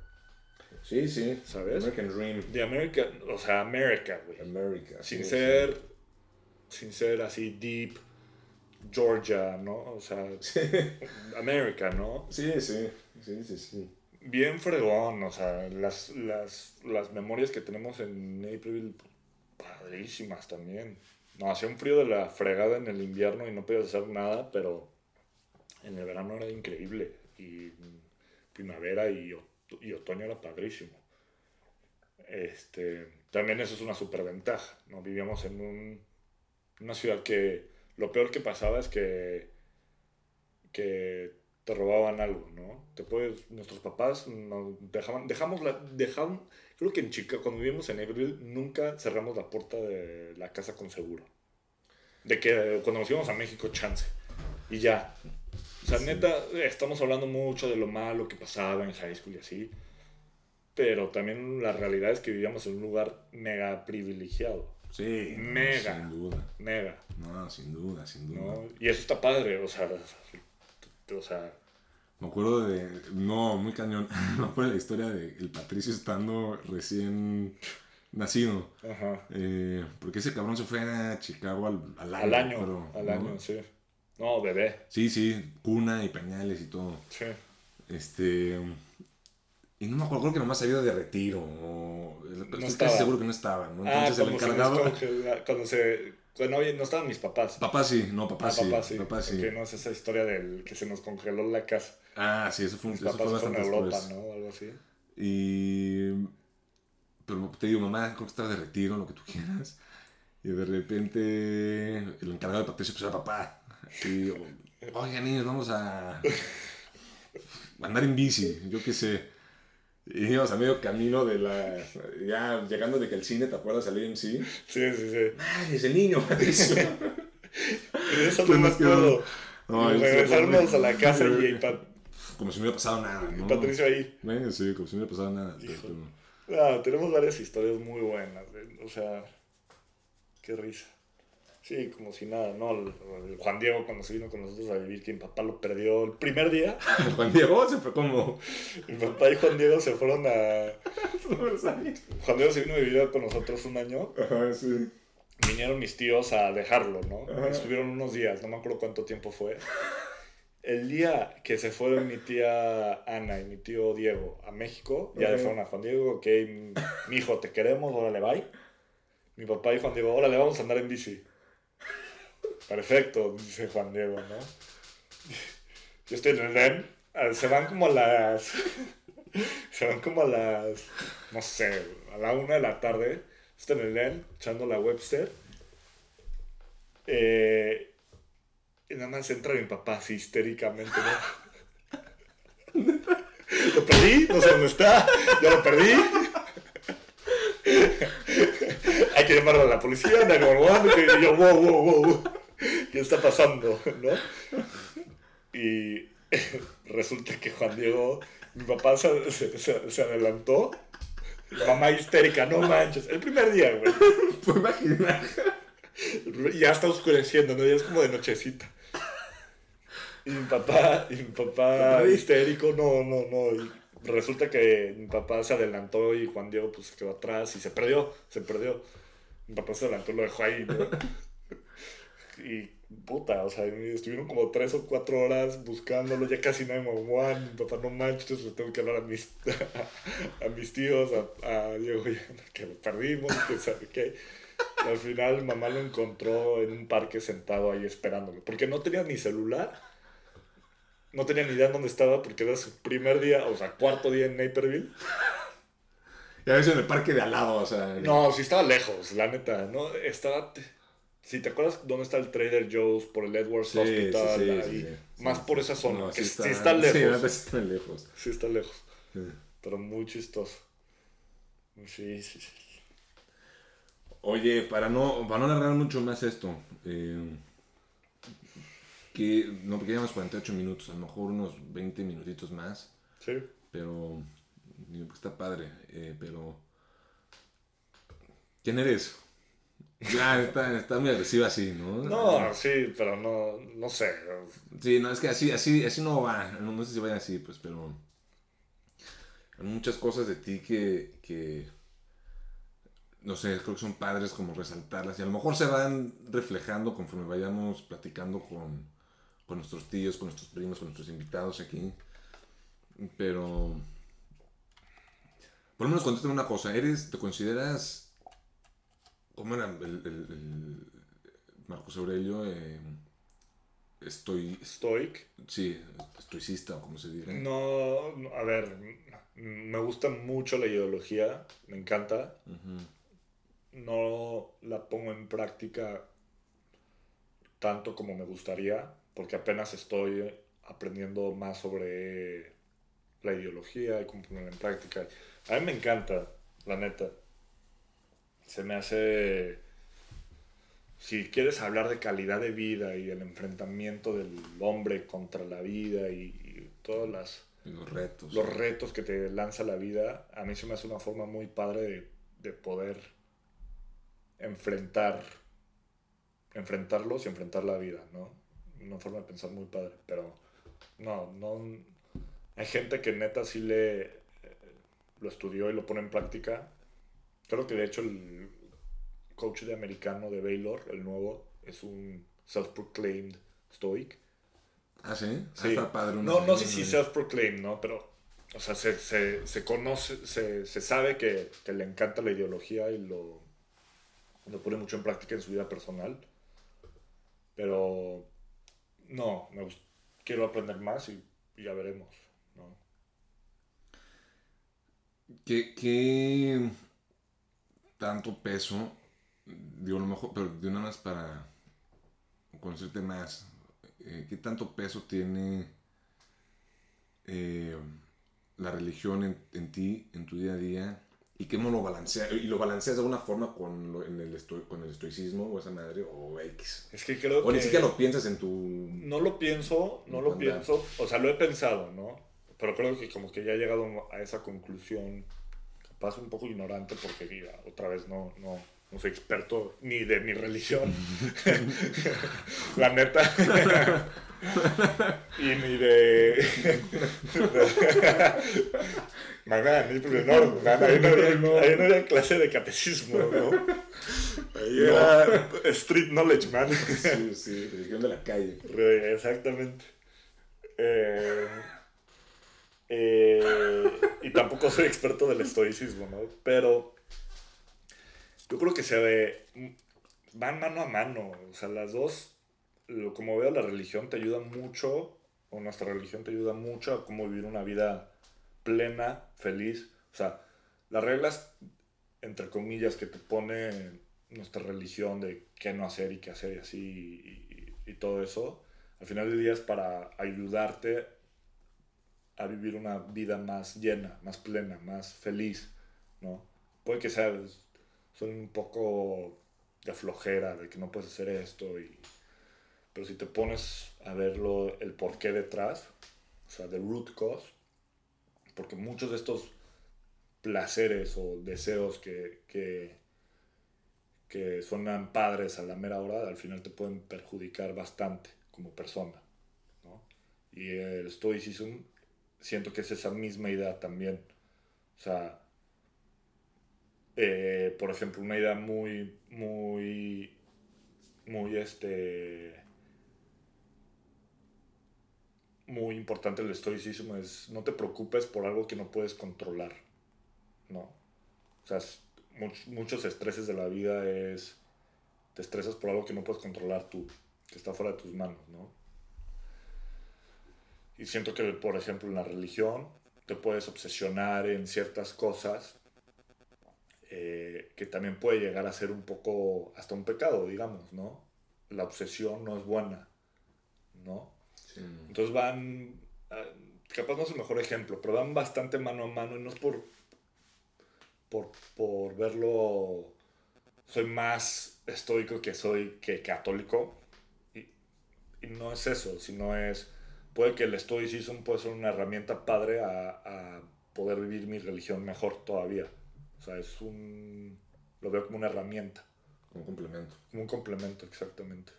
Sí, sí. ¿Sabes? American Dream. De América, o sea, América, güey. America. Sin sí, ser, sin ser así deep, Georgia, ¿no? O sea, América, ¿no? Sí, sí, sí, sí, sí. Bien fregón, o sea, las, las, las memorias que tenemos en Naperville, padrísimas también. No, hacía un frío de la fregada en el invierno y no podías hacer nada, pero en el verano era increíble. Y primavera y, ot- y otoño era padrísimo. Este, también eso es una superventaja, ¿no? Vivíamos en un, una ciudad que lo peor que pasaba es que, que te robaban algo, ¿no? Te puedes, nuestros papás nos dejaban, dejamos la, dejaban, creo que en Chicago, cuando vivimos en Naperville, nunca cerramos la puerta de la casa con seguro. De que cuando nos íbamos a México, chance. Y ya. O sea, neta, estamos hablando mucho de lo malo que pasaba en high school y así. Pero también la realidad es que vivíamos en un lugar mega privilegiado. Sí, Mega. sin duda. Mega. No, sin duda, sin duda. ¿no? Y eso está padre, o sea, o sea, Me acuerdo de. No, muy cañón. Me acuerdo de la historia de el Patricio estando recién nacido. ajá. Eh, porque ese cabrón se fue a Chicago al, al año. Al año, creo, al ¿no? año, sí. No, bebé. Sí, sí, cuna y pañales y todo. Sí. Este. Y no me acuerdo, creo que nomás había de retiro. O, estoy estaba. casi seguro que no estaba, ¿no? ah, Entonces el cuando se encargado. cuando se... Cuando no, no estaban mis papás. Papá sí, no, papá, Ah, sí. papá sí. Papá sí. Que no es esa historia del que se nos congeló la casa. Ah, sí, eso fue, Mis eso fue papás fueron bastante Europa, después. ¿no? Algo así. Y. Pero te digo, mamá, creo que estaba de retiro, lo que tú quieras. Y de repente el encargado de Patricio pues era papá. Y yo, oigan niños, vamos a andar en bici, yo qué sé. Y íbamos a medio camino de la. Ya llegando de que el cine, ¿te acuerdas? Al AMC. Sí, sí, sí. Madre, es el niño, Patricio. Eso no me acuerdo. No, regresarnos a la casa y, y Pa- Como si no hubiera pasado nada, y ¿no? Patricio ahí. Sí, como si no hubiera pasado nada. Pero- Ah, tenemos varias historias muy buenas. O sea, qué risa. Sí, como si nada, ¿no? El- el Juan Diego cuando se vino con nosotros a vivir, que mi papá lo perdió el primer día. Juan Diego se fue como. Mi papá y Juan Diego se fueron a... Juan Diego se vino a vivir con nosotros un año. Ajá, sí. Vinieron mis tíos a dejarlo, ¿no? Ajá. Estuvieron unos días, no me acuerdo cuánto tiempo fue. El día que se fueron mi tía Ana y mi tío Diego a México, ya le fueron a Juan Diego, ok, mi hijo, te queremos, órale, bye. Mi papá y Juan Diego, órale, vamos a andar en bici. Perfecto, dice Juan Diego, ¿no? Yo estoy en el REM, ah, se van como las... Se van como a las, no sé, a la una de la tarde. Estoy en el REM, echando la Webster. Eh, y nada más entra mi papá así histéricamente, ¿no? Lo perdí, no sé dónde está, ya lo perdí. Hay que llamarlo a la policía, 911, y yo, wow, wow, wow, ¿qué está pasando? ¿No? Y resulta que Juan Diego, mi papá se, se- se- se adelantó. Mamá histérica, no manches. El primer día, güey. Pues imaginar. Ya está oscureciendo, ¿no? Ya es como de nochecita. Y mi papá, y mi papá histérico, no, no, no. Y resulta que mi papá se adelantó y Juan Diego pues quedó atrás y se perdió, se perdió. Mi papá se adelantó lo dejó ahí, ¿no? Y puta, o sea, estuvieron como tres o cuatro horas buscándolo, ya casi no hay mamá, mi papá no manches, le tengo que hablar a mis, a mis tíos, a, a Diego, a- que lo perdimos, que sabe qué. Y al final mamá lo encontró en un parque sentado ahí esperándolo, porque no tenía ni celular, no tenía ni idea de dónde estaba, porque era su primer día, o sea, cuarto día en Naperville. Y a veces en el parque de al lado, o sea. No, sí estaba lejos, la neta, ¿no? Estaba... Si te acuerdas dónde está el Trader Joe's por el Edwards Sí, Hospital, sí, sí, ahí, más por esa zona, No, que sí sí está, lejos. Sí, a veces está lejos. Sí está lejos, pero muy chistoso. Sí, sí, sí. Oye, para no, para no alargar mucho más esto, eh, que no, porque llevamos 48 minutos, a lo mejor unos 20 minutitos más, Sí. pero está padre, eh, pero ¿quién eres? Ya, está, está muy agresiva así, ¿no? No, sí, pero no, no sé. Sí, no, es que así, así, así no va, no, no sé si vaya así, pues, pero hay muchas cosas de ti que, que, no sé, creo que son padres como resaltarlas y a lo mejor se van reflejando conforme vayamos platicando con, con nuestros tíos, con nuestros primos, con nuestros invitados aquí, pero por lo menos contéstame una cosa, ¿eres, te consideras, cómo era el, el- el Marcos Aurelio? Eh, estoy, Stoic. Sí, estoicista o como se diga. No, a ver, me gusta mucho la ideología, me encanta. No la pongo en práctica tanto como me gustaría, porque apenas estoy aprendiendo más sobre la ideología y cómo ponerla en práctica. A mí me encanta, la neta. Se me hace... Si quieres hablar de calidad de vida y el enfrentamiento del hombre contra la vida y, y todas las Y los retos. los retos que te lanza la vida, a mí se me hace una forma muy padre de, de poder enfrentar, enfrentarlos y enfrentar la vida, ¿no? Una forma de pensar muy padre, pero no, no, hay gente que neta sí le, eh, lo estudió y lo pone en práctica. Creo que de hecho el coach de americano de Baylor, el nuevo, es un self-proclaimed stoic. Ah, sí. Ah, Sí. está padre no, no sé si self-proclaimed, ¿no? Pero, o sea, se, se, se conoce, se, se sabe que, que le encanta la ideología y lo, lo pone mucho en práctica en su vida personal. Pero, no, me gust- quiero aprender más y, y ya veremos, ¿no? ¿Qué, qué tanto peso, digo a lo mejor, pero de una más para conocerte más, eh, qué tanto peso tiene eh, la religión en, en ti, en tu día a día, y cómo lo balanceas, y lo balanceas de alguna forma con, lo- en el esto- con el estoicismo o esa madre, o X. Es que creo O que... ni siquiera lo piensas en tu... No lo pienso, no lo pienso, o sea, lo he pensado, ¿no? Pero creo que como que ya he llegado a esa conclusión, capaz un poco ignorante, porque otra vez no, no, no soy experto ni de mi religión, la neta, y ni de... Nada, ni no, nada, ahí no había, ahí no había clase de catecismo, ¿no? Ahí era street knowledge, man. Sí, sí, religión de la calle. Exactamente. Eh, eh, y tampoco soy experto del estoicismo, ¿no? Pero yo creo que se ve, van mano a mano. O sea, las dos, lo, como veo, la religión te ayuda mucho, o nuestra religión te ayuda mucho a cómo vivir una vida plena, feliz. O sea, las reglas, entre comillas, que te pone nuestra religión de qué no hacer y qué hacer y así y, y todo eso, al final del día es para ayudarte a vivir una vida más llena, más plena, más feliz, ¿no? Puede que sea, son un poco de flojera, de que no puedes hacer esto, y, pero si te pones a verlo, el porqué detrás, o sea, the root cause, porque muchos de estos placeres o deseos que, que, que suenan padres a la mera hora, al final te pueden perjudicar bastante como persona. ¿no? Y el stoicism, siento que es esa misma idea también. O sea, eh, por ejemplo, una idea muy, muy, muy, este, muy importante del estoicismo es no te preocupes por algo que no puedes controlar, ¿no? O sea, muchos estreses de la vida es, te estresas por algo que no puedes controlar tú, que está fuera de tus manos, ¿no? Y siento que, por ejemplo, en la religión te puedes obsesionar en ciertas cosas eh, que también puede llegar a ser un poco, hasta un pecado, digamos, ¿no? La obsesión no es buena, ¿no? Sí. Entonces van, ah, capaz no es el mejor ejemplo, pero van bastante mano a mano y no es por, por, por verlo, soy más estoico que soy que católico. Y, y no es eso, sino es, puede que el estoicismo puede ser una herramienta padre a, a poder vivir mi religión mejor todavía. O sea, es un, lo veo como una herramienta, Como complemento. como un complemento exactamente.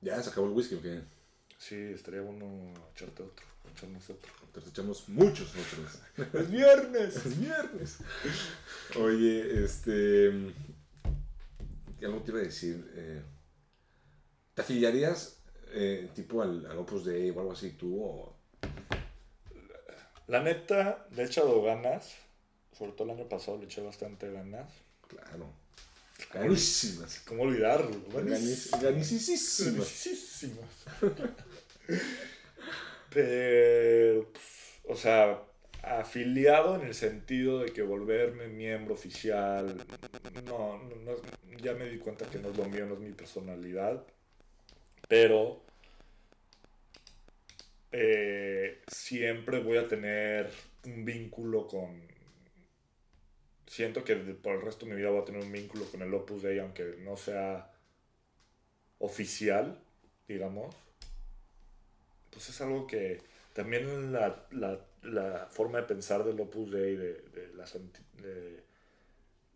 ¿Ya se acabó el whisky o qué? Sí, estaría bueno echarte otro, echarnos otro. Entonces echamos muchos otros. ¡Es viernes! Es viernes. Oye, este. Algo te iba a decir. eh, ¿Te afiliarías eh, tipo al, al Opus Dei o algo así tú? O... La neta, le he echado ganas. Sobre todo el año pasado le eché bastante ganas. Claro. Ganísimas. ¿Cómo olvidarlo? Ganisísimas. Ganísimas. Pero, pues, o sea, afiliado en el sentido de que volverme miembro oficial, no, no, no- ya me di cuenta que no es lo mío, no es mi personalidad, pero eh, siempre voy a tener un vínculo con... Siento que por el resto de mi vida voy a tener un vínculo con el Opus Dei, aunque no sea oficial, digamos. Pues es algo que también la, la, la forma de pensar del Opus Dei, de, de, la de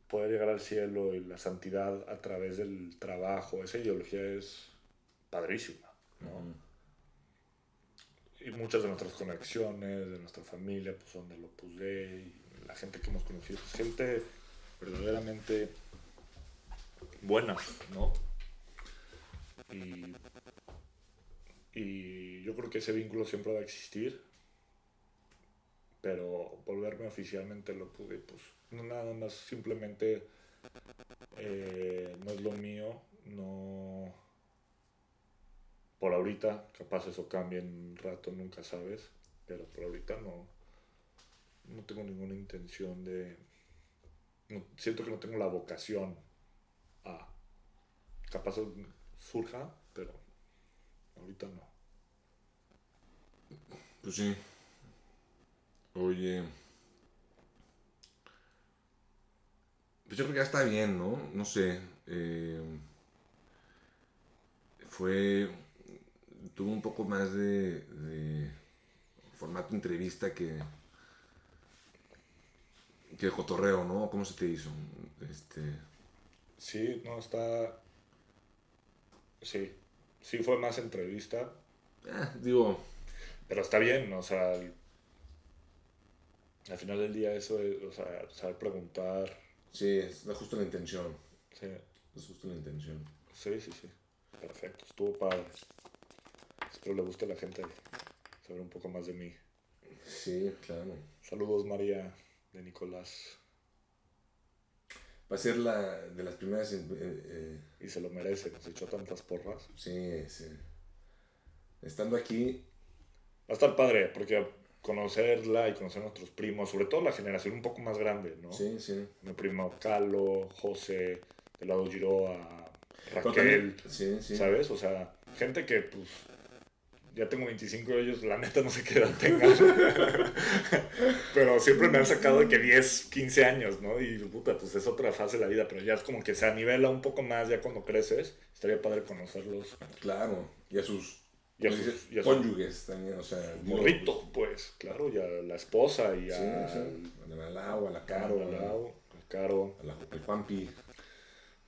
poder llegar al cielo y la santidad a través del trabajo, esa ideología es padrísima, ¿no? Y muchas de nuestras conexiones, de nuestra familia, pues son del Opus Dei, la gente que hemos conocido, pues, gente verdaderamente buena, ¿no? Y, y yo creo que ese vínculo siempre va a existir. Pero volverme oficialmente lo pude, pues no nada más, simplemente eh, no es lo mío, no... Por ahorita, capaz eso cambie en un rato, nunca sabes, pero por ahorita no, no tengo ninguna intención de... no- siento que no tengo la vocación a... Capaz surja, pero ahorita no. Pues sí. Oye. Pues yo creo que ya está bien, ¿no? No sé. eh, fue. Tuvo un poco más de, de formato entrevista que. que cotorreo, ¿no? ¿Cómo se te hizo? Este. Sí, no, está... Sí, sí fue más entrevista, ah, digo. pero está bien, o sea, al, al final del día eso es, o sea, saber preguntar, Sí, es justo la intención. sí, Es justo la intención. sí, sí, sí, perfecto, estuvo padre. Espero le guste a la gente saber un poco más de mí. Sí, claro. Saludos María de Nicolás, Va a ser la de las primeras. eh, eh, y se lo merece, nos echó tantas porras. sí, sí. Estando aquí, Va a estar padre, porque conocerla y conocer a nuestros primos, sobre todo la generación un poco más grande, ¿no? sí, sí. Mi primo Calo, José, del lado Giroa, Pero Raquel, sí, sí. ¿sabes? O sea, gente que pues ya tengo 25 de ellos, la neta no sé qué edad tengan. pero siempre me han sacado de que 10, 15 años, ¿no? Y puta, pues es otra fase de la vida, pero ya es como que se anivela un poco más ya cuando creces. Estaría padre conocerlos. Claro. Y a sus, Y a sus- y a sus- cónyuges también, o sea. Morrito, pues, claro, y a la esposa y Sí, a, sí. A la Lau, a la Caro, a a, Lau, a Caro. la, al Juanpi.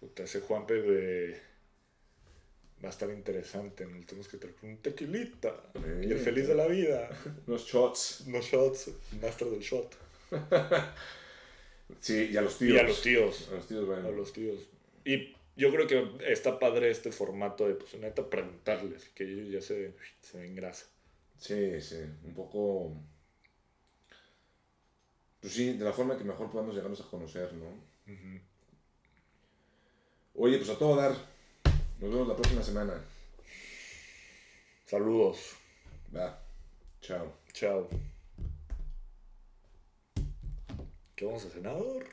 Puta, ese Juanpe de... Va a estar interesante. Tenemos que traer un tequilita. y el feliz de la vida. Los shots. Unos shots, master del shot. Sí, y a los tíos. Y a los tíos. A los tíos, bueno. A los tíos. Y yo creo que está padre este formato de, pues, neta, preguntarles. Que ellos ya se, se ven grasa. Sí, sí. Un poco. Pues sí, de la forma que mejor podamos llegarnos a conocer, ¿no? Oye, pues a todo dar. Nos vemos la próxima semana. Saludos. Va. Chao. Chao. ¿Qué vamos a cenar?